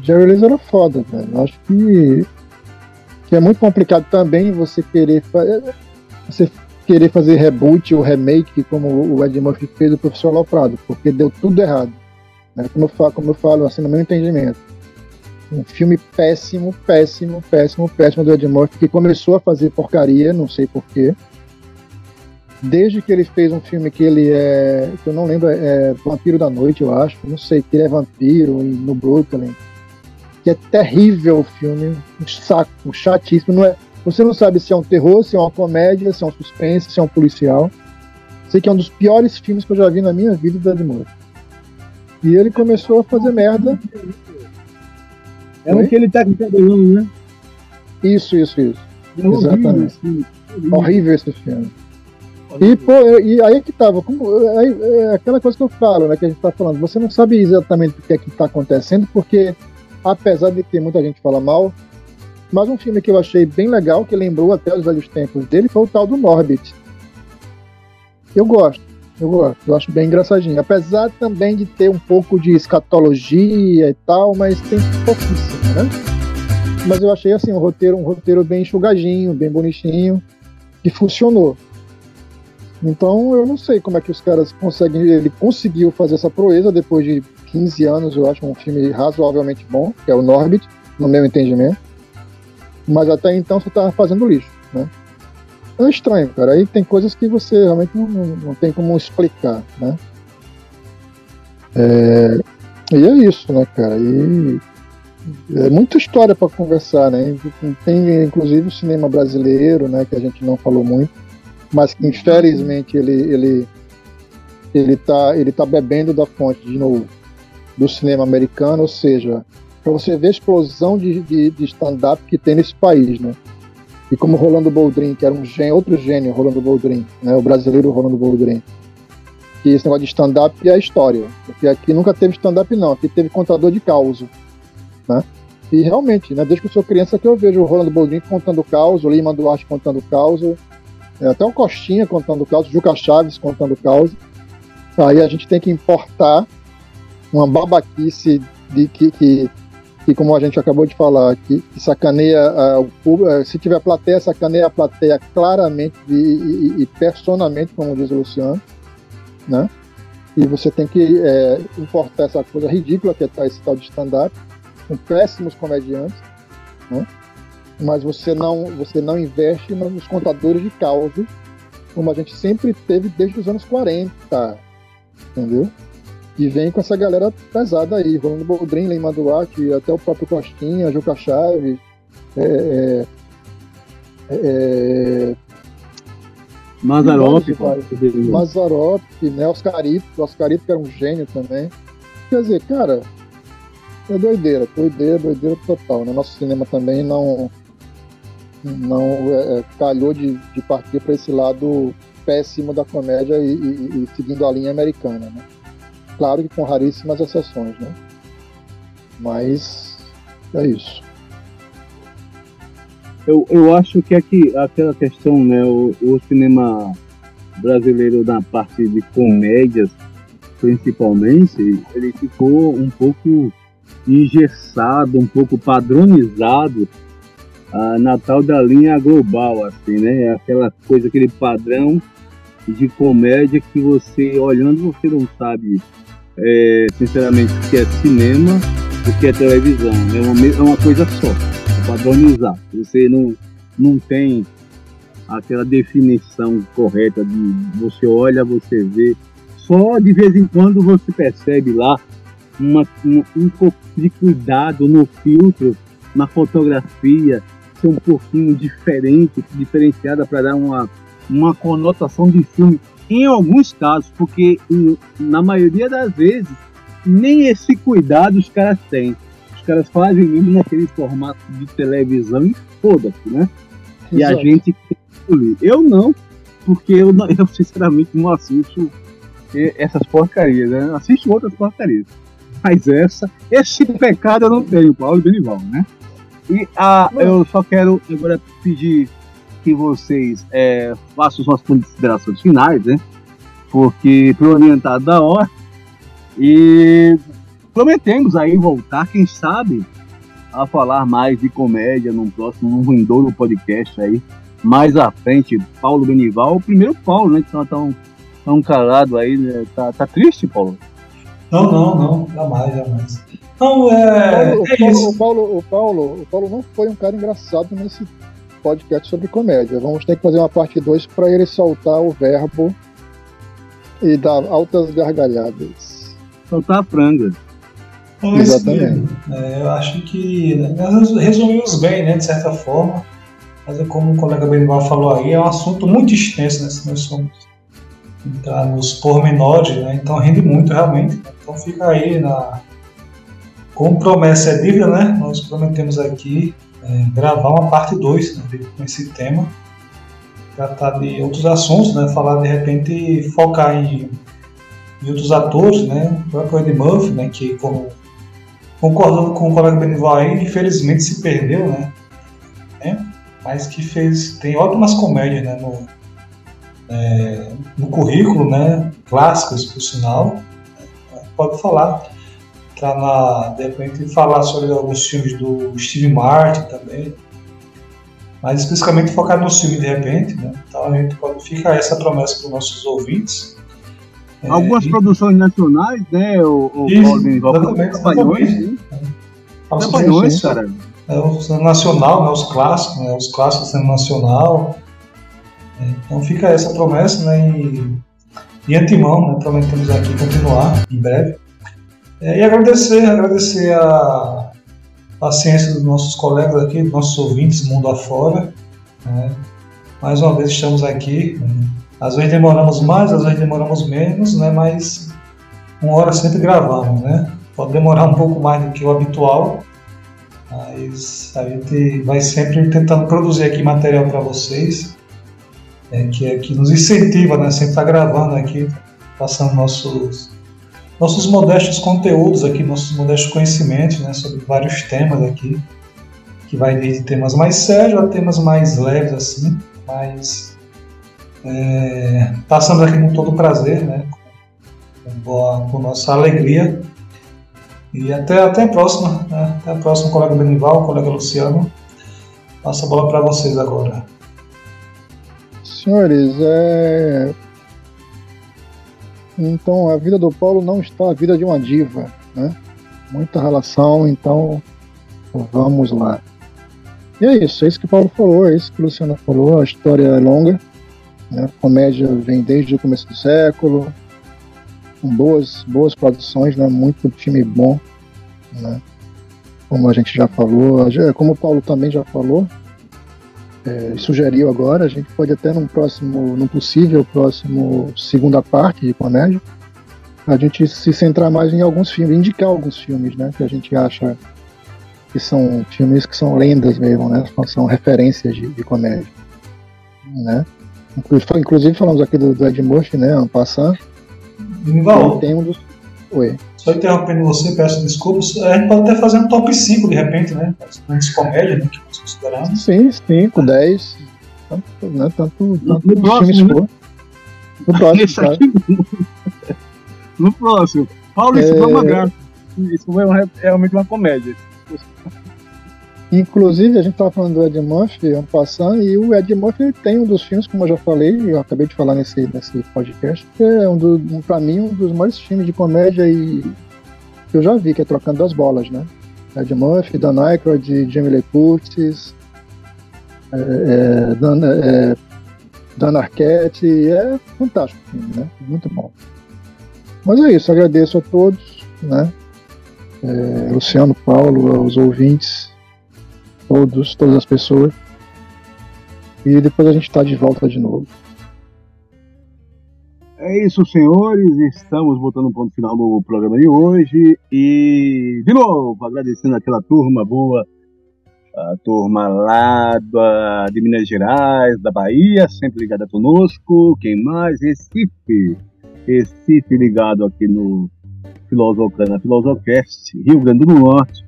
Jerry Lewis era foda, velho. Acho que, que é muito complicado também você querer você querer fazer reboot ou remake como o Ed Murphy fez do Professor Loprado, porque deu tudo errado. Né? Como, eu falo, como eu falo, assim, no meu entendimento. Um filme péssimo, péssimo, péssimo, péssimo do Ed Murphy, que começou a fazer porcaria, não sei porquê. Desde que ele fez um filme que ele é. que eu não lembro, é Vampiro da Noite, eu acho. Não sei, que ele é vampiro no Brooklyn. Que é terrível o filme, um saco, chatíssimo. Não é, você não sabe se é um terror, se é uma comédia, se é um suspense, se é um policial. Sei que é um dos piores filmes que eu já vi na minha vida do Ed Murphy. E ele começou a fazer merda. É o que ele tá com cabelão, né? Isso, isso, isso. É Exatamente. Horrível, horrível esse filme. E, pô, e aí que tava, como, é, é aquela coisa que eu falo, né, que a gente tá falando, você não sabe exatamente o que é que tá acontecendo, porque apesar de ter muita gente fala mal, mas um filme que eu achei bem legal, que lembrou até os velhos tempos dele, foi o tal do Norbit. Eu gosto. Eu gosto, eu acho bem engraçadinho. Apesar também de ter um pouco de escatologia e tal, mas tem pouquíssimo, né? Mas eu achei assim um roteiro, um roteiro bem enxugadinho, bem bonitinho, e funcionou. Então eu não sei como é que os caras conseguem. Ele conseguiu fazer essa proeza depois de 15 anos, eu acho um filme razoavelmente bom, que é o Norbit, no meu entendimento. Mas até então você estava fazendo lixo, né? é estranho, cara. Aí tem coisas que você realmente não, não tem como explicar, né? É, e é isso, né, cara? E é muita história para conversar, né? Tem inclusive o cinema brasileiro, né, que a gente não falou muito, mas que infelizmente ele ele ele tá ele tá bebendo da fonte de novo. do cinema americano, ou seja, para você ver a explosão de, de, de stand-up que tem nesse país, né? E como Rolando Boldrin, que era um gênio, outro gênio, Rolando Boldrin, né? o brasileiro Rolando Boldrin, que esse negócio de stand-up é a história. Porque aqui nunca teve stand-up, não. Aqui teve contador de caos. Né? E realmente, né, desde que eu sou criança que eu vejo o Rolando Boldrin contando caos, o Lima Duarte contando caos, é, até o Costinha contando caos, o Juca Chaves contando caos. Aí a gente tem que importar uma babaquice de que, que, que como a gente acabou de falar, que, que sacaneia uh, o público, uh, se tiver plateia, sacaneia a plateia claramente e, e, e personalmente, como diz o Luciano né? E você tem que é, importar essa coisa ridícula que é esse tal de stand-up, com péssimos comediantes, né? Mas você não, você não investe nos contadores de causa, como a gente sempre teve desde os anos 40, entendeu? E vem com essa galera pesada aí, Rolando Boldrin, Lima Duarte, até o próprio Costinha, Juca Chaves, é, é, é Mazarop. Mazarop, né? Oscarito, Oscarito que era um gênio também. Quer dizer, cara, é doideira, doideira, doideira total. Né? Nosso cinema também não não é, é calhou de, de partir para esse lado péssimo da comédia e, e, e, seguindo a linha americana, né? Claro que com raríssimas exceções, né? Mas é isso. Eu, eu acho que aqui, aquela questão, né, o, o cinema brasileiro na parte de comédias, principalmente, ele ficou um pouco engessado, um pouco padronizado ah, na tal da linha global, assim, né? Aquela coisa, aquele padrão de comédia que você, olhando, você não sabe, é, sinceramente, o que é cinema, o que é televisão. É uma, é uma coisa só padronizar. Você não, não tem aquela definição correta de você olha, você vê. Só de vez em quando você percebe lá uma, um, um pouco de cuidado no filtro, na fotografia, ser um pouquinho diferente, diferenciada para dar uma, uma conotação de filme. Em alguns casos, porque em, na maioria das vezes nem esse cuidado os caras têm caras fazem mesmo naquele formato de televisão e foda-se, né? E Exato. a gente Eu não, porque eu, eu sinceramente não assisto essas porcarias, né? Eu assisto outras porcarias. Mas essa, esse pecado eu não tenho, Paulo Benival, né? E a, eu só quero agora pedir que vocês é, façam suas considerações finais, né? Porque foi orientado da hora. E prometemos aí voltar, quem sabe, a falar mais de comédia num próximo, num vindouro podcast aí. Mais à frente, Paulo Benival, o primeiro Paulo, né? Que tá tão, tão calado aí, né? tá, tá triste, Paulo? Não, não, não, jamais, jamais. Não, é, o, Paulo, é isso. O Paulo, o, Paulo, o Paulo não foi um cara engraçado nesse podcast sobre comédia. Vamos ter que fazer uma parte 2 para ele soltar o verbo e dar altas gargalhadas. Soltar a franga. Então, Exatamente. É, eu acho que né, resumimos bem, né, de certa forma. Mas é como o colega Benival falou aí, é um assunto muito extenso, né? Se nós somos entrar nos pormenores, né? Então rende muito realmente. Então fica aí na. Como promessa é dívida, né? Nós prometemos aqui é, gravar uma parte 2 né, com esse tema. Tratar de outros assuntos, né? Falar de repente focar em, em outros atores, né? O próprio Ed Murphy, né? Que como concordando com o colega Benival aí, infelizmente se perdeu, né? É, mas que fez, tem ótimas comédias né, no, é, no currículo, né? Clássicas, por sinal. Pode falar. Tá na, de repente falar sobre alguns filmes do Steve Martin também. Mas especificamente focar no filme de repente, né? Então a gente pode ficar essa promessa para os nossos ouvintes é, Algumas produções nacionais, né? O, o Isso, exatamente, exatamente. Trapalhões, cara. É o nacional, né, os clássicos, né, os clássicos sendo nacional. É, então fica essa promessa, né? E, de antemão, né, prometemos aqui continuar em breve. É, e agradecer, agradecer a paciência dos nossos colegas aqui, dos nossos ouvintes, mundo afora. Né? Mais uma vez estamos aqui. Né? Às vezes demoramos mais, às vezes demoramos menos, né? Mas uma hora sempre gravamos, né? pode demorar um pouco mais do que o habitual, mas a gente vai sempre tentando produzir aqui material para vocês, é, que, é, que nos incentiva, né? Sempre estar tá gravando aqui, passando nossos, nossos modestos conteúdos aqui, nossos modestos conhecimentos né? sobre vários temas aqui, que vai desde temas mais sérios a temas mais leves, assim, mas é, passamos aqui com todo prazer, né? Com, boa, com nossa alegria e até, até a próxima. Né? Até a próxima, colega Benival, colega Luciano. Passa a bola para vocês agora. Senhores, é... então a vida do Paulo não está a vida de uma diva, né? Muita relação, então vamos lá. E é isso, é isso que o Paulo falou, é isso que o Luciano falou, a história é longa, né? a comédia vem desde o começo do século, com boas, boas produções, né? muito time bom, né? como a gente já falou, como o Paulo também já falou, é, sugeriu agora, a gente pode até num próximo, num possível próximo segunda parte de comédia, a gente se centrar mais em alguns filmes, indicar alguns filmes, né, que a gente acha que são filmes que são lendas mesmo, né, são referências de, de comédia, né. Inclusive falamos aqui do, do Ed Murphy, né, ano passado, Val, tem um dos... Oi. Só interrompendo você, peço desculpas. A gente pode até fazer um top 5 de repente, né? Antes comédia, né? Que nós consideramos. Sim, 5, 10. Tanto, né? Tanto, tanto no próximo, né? No próximo, Aqui... no próximo. Paulo, isso é... foi uma graça. Isso foi realmente uma comédia. Inclusive, a gente estava falando do Ed Murphy ano passado, e o Ed Murphy tem um dos filmes, como eu já falei, eu acabei de falar nesse, nesse podcast, que é, um, um mim, um dos maiores filmes de comédia e, que eu já vi, que é Trocando as Bolas, né? Ed Murphy, Dan Aykroyd, Jamie Lee Curtis, é, é, Dan, é, Dan Arquette, é fantástico o filme, né? Muito bom. Mas é isso, agradeço a todos, né? É, Luciano, Paulo, aos ouvintes, todos, todas as pessoas. E depois a gente está de volta de novo. É isso, senhores. Estamos botando um ponto final no programa de hoje. E, de novo, agradecendo aquela turma boa, a turma lá da, de Minas Gerais, da Bahia, sempre ligada conosco. Quem mais? Recife. Recife ligado aqui no Filosofana Filosofcast, Rio Grande do Norte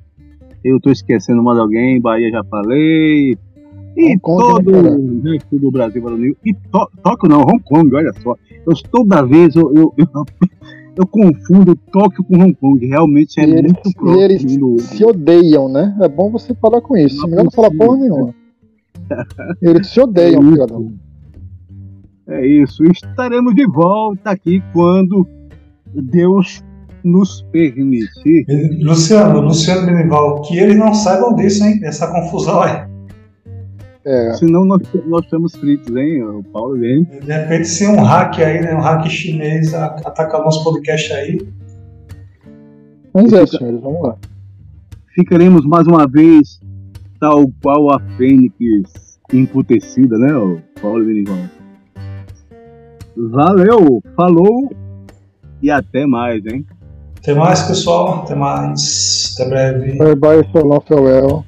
eu tô esquecendo mais alguém, Bahia já falei. E Hong todo né, o do Brasil varonil. E to, Tóquio não, Hong Kong, olha só. Eu toda vez eu, eu, eu, eu confundo Tóquio com Hong Kong. Realmente é e muito eles, próximo. eles no... se odeiam, né? É bom você parar com isso. Não, não fala porra nenhuma. eles se odeiam, é. É isso. Estaremos de volta aqui quando Deus nos permitir. Luciano, Luciano Benival, que eles não saibam disso, hein? Essa confusão aí. É. Senão nós, nós estamos fritos, hein, o Paulo, hein? De repente, se um hack aí, né, um hack chinês atacar o nosso podcast aí. Vamos ver, senhores, vamos lá. Ficaremos mais uma vez tal qual a Fênix emputecida, né, o Paulo Benival? Valeu, falou e até mais, hein? Até mais, pessoal. Até mais. Até breve. Bye bye, so long, farewell.